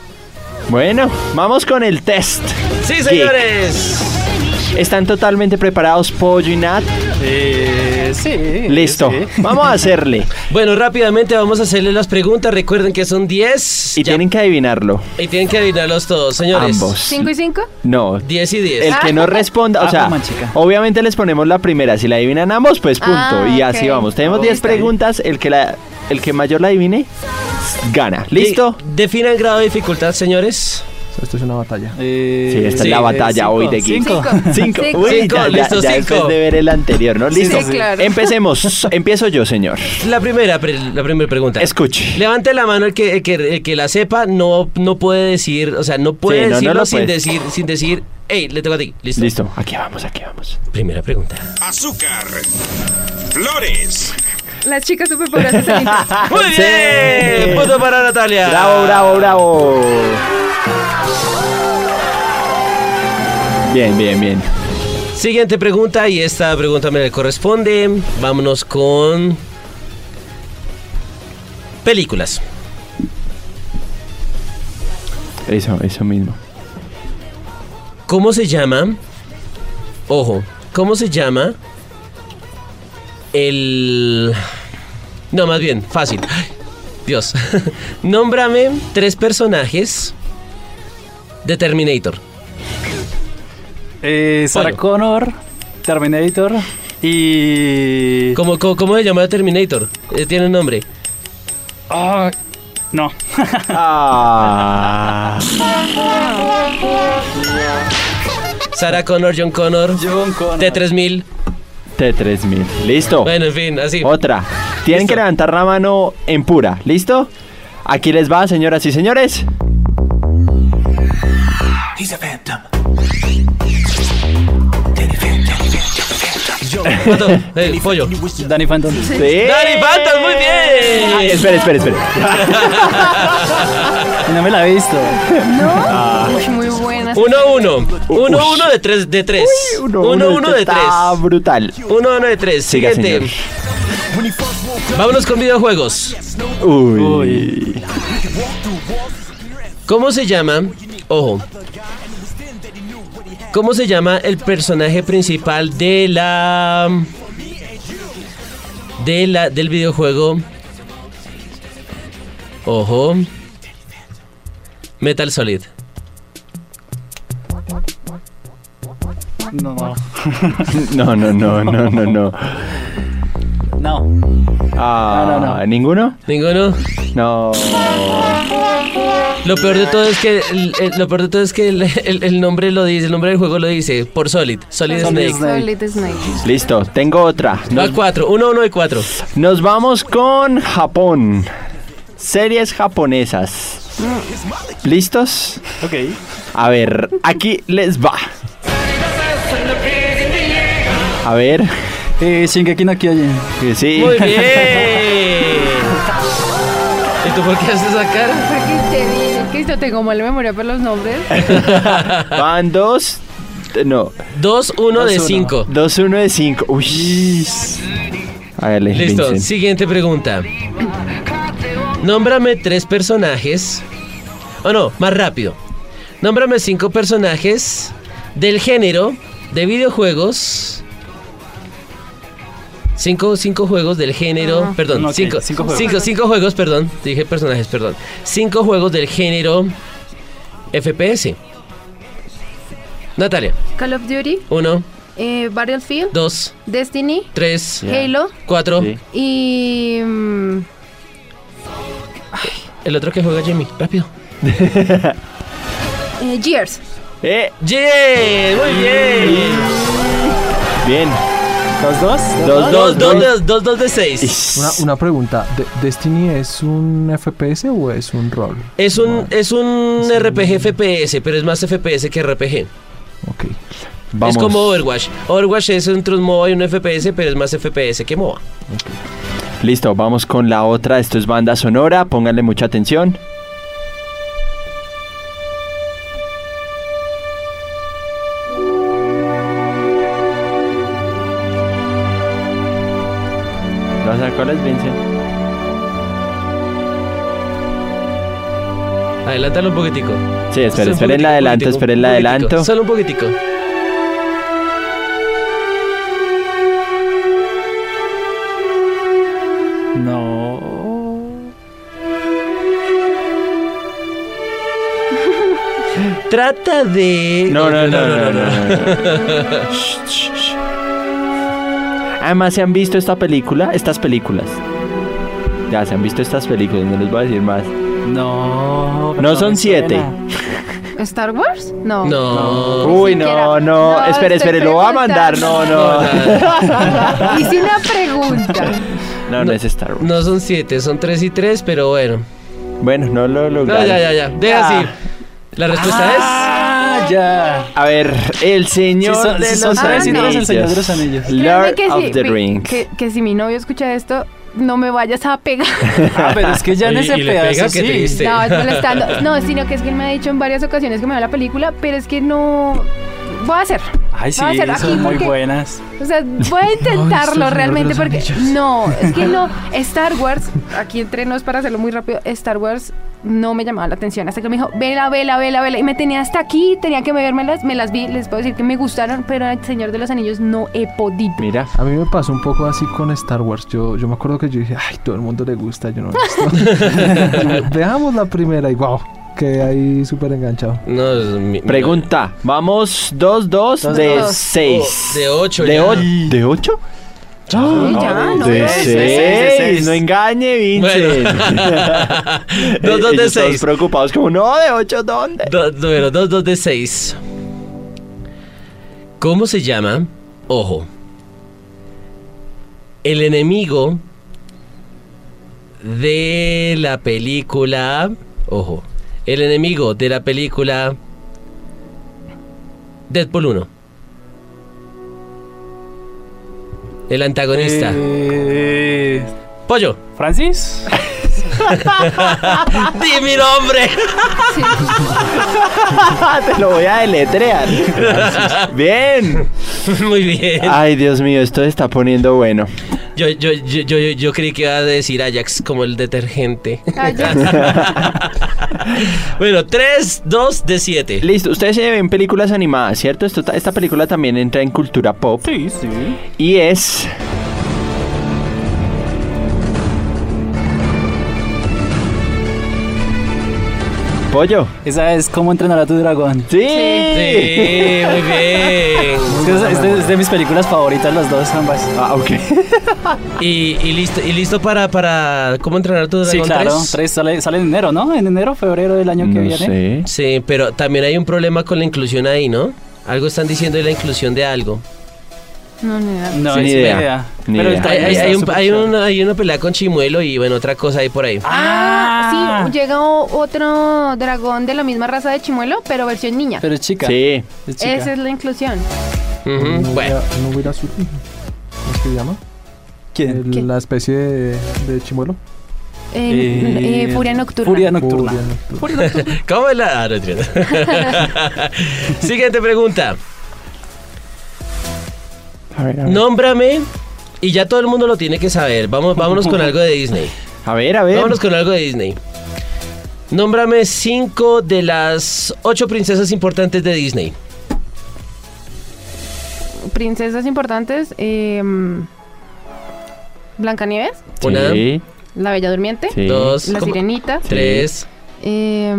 Bueno, vamos con el test. Sí, señores. ¿Están totalmente preparados, Pollo y Nat? Eh, sí. Listo. sí. Vamos a hacerle. *laughs* Bueno, rápidamente vamos a hacerle las preguntas. Recuerden que son 10. Y Ya- tienen que adivinarlo. y tienen que adivinarlos todos, señores. Ambos. ¿Cinco y cinco? No. 10 y 10. El que no *laughs* responda, o Ah, sea, manchica. obviamente les ponemos la primera. Si la adivinan ambos, pues punto. Ah, y así vamos. Tenemos Ok. 10 preguntas. El que, la, el que mayor la adivine, gana. ¿Listo? Y Definan grado de dificultad, señores. Esto es una batalla. Eh, Sí, esta es la batalla cinco, hoy de Geek. cinco. *laughs* Cinco. Cinco. Uy, Cinco, ya, listo, ya cinco. después de ver el anterior, ¿no? Listo. Sí, claro. Empecemos. Empiezo yo, señor. La primera, la primera pregunta. Escuche. Levante la mano el que, el que, el que la sepa, no, no puede decir, o sea, no puede Sí, no, no decirlo lo sin puede. decir, sin decir, hey, le toca a ti. ¿Listo? Listo. Aquí vamos, aquí vamos. Primera pregunta. azúcar, flores, Las chicas superpoderosas Inter. *laughs* Muy Sí. bien. Punto para Natalia. Bravo, bravo, bravo. Bien, bien, bien. Siguiente pregunta y esta pregunta me le corresponde. Vámonos con películas. Eso, eso mismo. ¿Cómo se llama? Ojo, ¿cómo se llama el No, más bien, fácil. Dios. *laughs* Nómbrame tres personajes de Terminator. Eh, Sarah. Connor, Terminator y... ¿Cómo, cómo, cómo se llama Terminator? Eh, Tiene un nombre. Ah, no. *laughs* Ah. Sarah Connor, John Connor, John Connor. T3000. T3000. ¿Listo? Bueno, en fin, así. Otra. Tienen Listo. que levantar la mano en pura. ¿Listo? Aquí les va, señoras y señores. *laughs* ¿Cuánto? Eh, pollo. Danny Phantom. Sí. Danny Phantom, muy Ah, bien. espere, espere, espere. *laughs* Y no me la he visto. Uy, muy buena. 1-1. 1-1 de 3. De tres. 1-1 de 3. Está brutal. 1-1 de 3. Siga, Siguiente. señor. Vámonos con videojuegos. Uy. ¿Cómo se llama? Ojo. ¿Cómo se llama el personaje principal de la de la del videojuego? Ojo. Metal Solid. No, *laughs* no. No, no, no, no, no. Ah, No, no, no. ¿Ninguno? ¿Ninguno? No. Lo peor de todo es que el, el- lo peor de todo es que el, el- el nombre lo dice, el nombre del juego lo dice por Solid, Solid Solid Snake. Solid Snake. Listo, tengo otra. Va Nos, 4, 1 1 y 4. nos vamos con Japón. Series japonesas. ¿Listos? Ok. A ver, aquí les va. A ver, Eh, Shingeki no Kyojin. que sí. Muy bien. *laughs* ¿Y tú por qué haces esa cara? Porque te dije que yo tengo mala memoria para los nombres. *laughs* Van dos. No, 2 1 de 2-1. 5. dos, uno de cinco. Uy. Hágale, Listo, Vincent. siguiente pregunta. Nómbrame tres personajes. O no, más rápido. Nómbrame cinco personajes del género de videojuegos. Cinco, cinco juegos del género. Ajá. Perdón, Ok, cinco, cinco juegos. cinco, cinco juegos, perdón. Dije personajes, perdón. Cinco juegos del género FPS. Natalia, Call of Duty, uno, eh, Battlefield, dos, Destiny, tres, Ya. Halo cuatro. Sí. y... mm, El otro que juega Jimmy, rápido. *laughs* eh, Gears. Eh, ¡Bien! ¡Muy bien! bien. ¿Dos, dos? Dos, Dos, dos, dos, dos. de- dos, de seis. Una, una pregunta, ¿De- ¿Destiny es un FPS o es un rol? Es un, es un RPG FPS, pero es más FPS que RPG. Ok. Vamos. Es como Overwatch. Overwatch es entre un MOBA y un FPS, pero es más FPS que MOBA. Listo, vamos con la otra. Esto es banda sonora. Pónganle mucha atención. Adelántalo un poquitico. Sí, esperen, esperen un adelanto, esperen poquitico. adelanto. Solo un poquitico. No. *laughs* Trata de. No, no, no, no, no. *laughs* Además, ¿se han visto esta película? Estas películas. Ya, se han visto estas películas, no les voy a decir más. No. No son siete. ¿Star Wars? No. No. Uy, no, no. No, espere, espere, lo voy a mandar. No, no. Hice una pregunta. No, no es Star Wars. No son siete, son tres y tres, pero bueno. Bueno, no lo No, lograron. ya, ya, ya. Deja así. La respuesta Ah, ya. A ver, el señor Sí, son- de los son tres y tres, el Señor de los Anillos. Lord que of si, the Rings. Que, que si mi novio escucha esto, no me vayas a pegar. *laughs* Ah, pero es que ya en Y- ese y le pedazo sí. No, es molestando. *laughs* No, sino que es que él me ha dicho en varias ocasiones que me va la película, pero es que no. Voy a hacer. Ay, sí, Voy a hacer aquí son muy porque- buenas. O sea, voy a *laughs* intentarlo realmente porque. Anillos. No, es que no. *laughs* Star Wars, aquí entre nos para hacerlo muy rápido, Star Wars no me llamaba la atención. Hasta que me dijo, vela, vela, vela, vela. Y me tenía hasta aquí, tenía que vermelas, me las vi, les puedo decir que me gustaron, pero El Señor de los Anillos no he podido. Mira, A mí me pasó un poco así con Star Wars. Yo, yo me acuerdo que yo dije, ay, todo el mundo le gusta, yo no he visto. *laughs* Veamos la primera y wow, quedé ahí súper enganchado. No, es mi- pregunta. Vamos 2, 2 Dos, de dos. 6. De ocho ¿De, ya. o- ¿De 8? Sí, ya, no, de no, 6. de seis. No engañe, Vincent. *laughs* Dos, dos de Ellos todos seis. preocupados como, no, de 8, ¿dónde? Do- número 2, 2 de 6. ¿Cómo se llama? Ojo. El enemigo de la película. Ojo. El enemigo de la película. Deadpool 1. El antagonista. Eh, Pollo. ¿Francis? *laughs* ¡Di mi nombre! *laughs* Te lo voy a deletrear. *laughs* Bien. Muy bien. Ay, Dios mío, esto se está poniendo bueno. Yo, yo, yo, yo, yo creí que iba a decir Ajax como el detergente. *laughs* Bueno, 3, 2 de 7. Listo, ustedes se ven películas animadas, ¿cierto? Esto, ta- esta película también entra en cultura pop. Sí, sí. Y es. Pollo. Esa es cómo entrenar a tu dragón. Sí. Sí, muy bien. *laughs* Es, que es- es de, es de mis películas favoritas las dos, ambas. Ah, ok. *laughs* Y, y listo, y listo para, para ¿Cómo entrenar a tu Sí, dragón claro. 3? Tres sale, sale en enero, ¿no? En enero, febrero del año que No viene. sé. Sí, pero también hay un problema con la inclusión ahí, ¿no? Algo están diciendo de la inclusión de algo. No, ni idea. No, Sí, ni idea. idea. Ni Pero idea. Hay, trailer hay- está hay un- súper hay chévere. una, hay una pelea con Chimuelo y bueno, otra cosa ahí por ahí. Ah, sí, llega otro dragón de la misma raza de Chimuelo, pero versión niña. Pero es chica. Sí. Es chica. Esa es la inclusión. No Bueno, hubiera- no hubiera su- ¿Cómo es que se llama? ¿Quién? El- La especie de, de chimuelo. Eh, Eh, eh, Furia Nocturna. Furia Nocturna. Furia nocturna. *laughs* ¿cómo es la...? Ah, no. *laughs* *laughs* Siguiente pregunta. A ver, a ver. Nómbrame, y ya todo el mundo lo tiene que saber. Vamos, vámonos con algo de Disney. *laughs* A ver, a ver. Vámonos con algo de Disney. Nómbrame cinco de las ocho princesas importantes de Disney. Princesas importantes. Eh, Blancanieves, Una, Sí. La Bella Durmiente, sí. dos, La ¿cómo? Sirenita. tres. eh,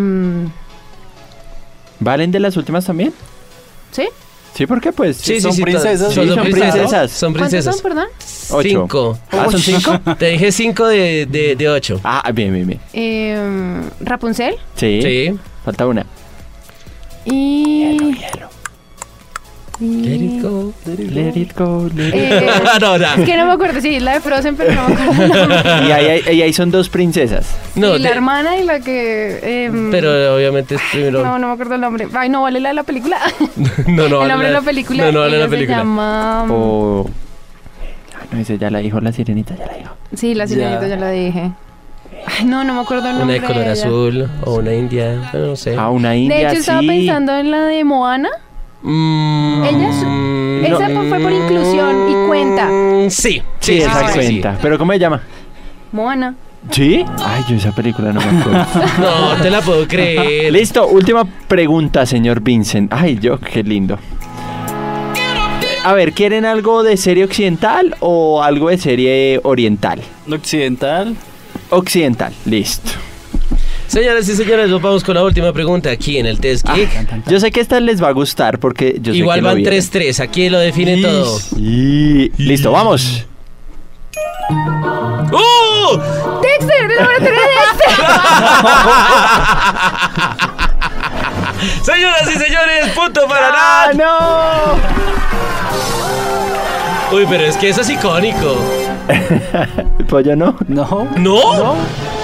¿Valen de las últimas también? ¿Sí? Sí, ¿por qué? Pues. Sí, sí, son sí, princesas, sí, son princesas. Son ¿Cuántas princesas. son, perdón? Ocho. Cinco. Ah, ¿son cinco? *laughs* Te dije cinco de, de, de ocho. Ah, bien, bien, bien. Eh, Rapunzel. Sí. Sí. Falta una. Y... Let it go. Let it go, let it Eh, *laughs* no, no. es que no me acuerdo, sí, la de Frozen, pero no me acuerdo *laughs* el nombre. Y ahí, ahí- y ahí son dos princesas. No, y la hermana y la que... em, pero obviamente es primero. No, no me acuerdo el nombre. Ay, no vale la de la película. *laughs* no, no, el vale nombre de la- la película. No, no vale la película. Se llama... O. Ah, no, ese ya la dijo, la sirenita ya la dijo. Sí, la sirenita Ya. ya la dije. Ay, no, no me acuerdo el Una nombre. de color azul o una india. no sé. Ah, una india. De hecho, estaba sí. pensando en la de Moana. Mm, Ella es- mm, Esa fue por inclusión y cuenta. Mm, Sí, sí, Sí, esa sí, sí. cuenta. ¿Pero cómo se llama? Moana. ¿Sí? Ay, yo esa película no me acuerdo. *laughs* No, te la puedo creer. Listo, última pregunta, señor Vincent. Ay, yo, qué lindo. A ver, ¿quieren algo de serie occidental o algo de serie oriental? Occidental. Occidental, listo. Señoras y señores, nos vamos con la última pregunta aquí en el Test Geek. Yo sé que esta les va a gustar porque yo sé Igual que lo van vieron. 3-3, aquí lo define todo. Y... Listo, vamos. ¡Uh! Dexter, el laboratorio de *laughs* Dexter. Señoras y señores, punto para ¡Ah, Nat. no! Uy, pero es que eso es icónico. *laughs* Pollo no. No. ¿No? De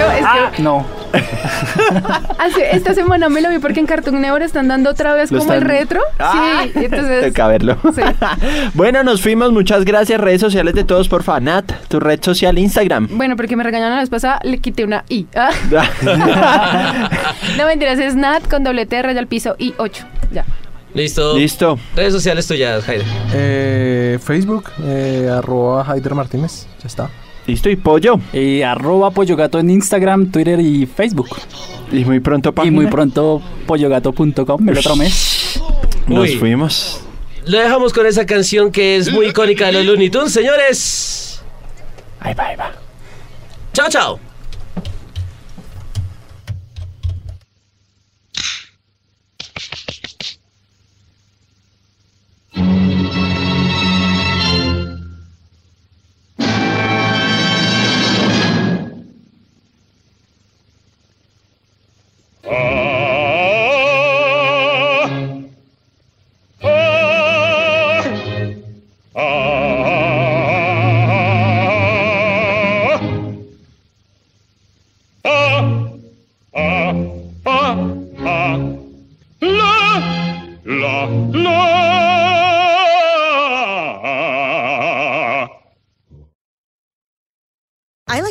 hecho, es Ah, que no. *laughs* hace- esta semana me lo vi porque en Cartoon Network están dando otra vez ¿Lo como el retro. Ah, Sí, entonces... Toca verlo. Sí. *laughs* bueno, nos fuimos. Muchas gracias. Redes sociales de todos, por. Nat, tu red social Instagram. Bueno, porque me regañaron la vez pasada, le quité una I. Ah. *laughs* No mentiras, es Nat con doble T, raya al piso y 8. Ya. Listo. Listo. Redes sociales tuyas, Jaime. Eh, Facebook, eh, arroba Haider Martínez. Ya está. Listo. Y Pollo. Y arroba Pollo Gato en Instagram, Twitter y Facebook. Y muy pronto, Y página. muy pronto pollogato.com el otro mes. Nos Uy. fuimos. Lo dejamos con esa canción que es muy icónica de los Looney Tunes, señores. Ahí va, ahí va. Chao, chao.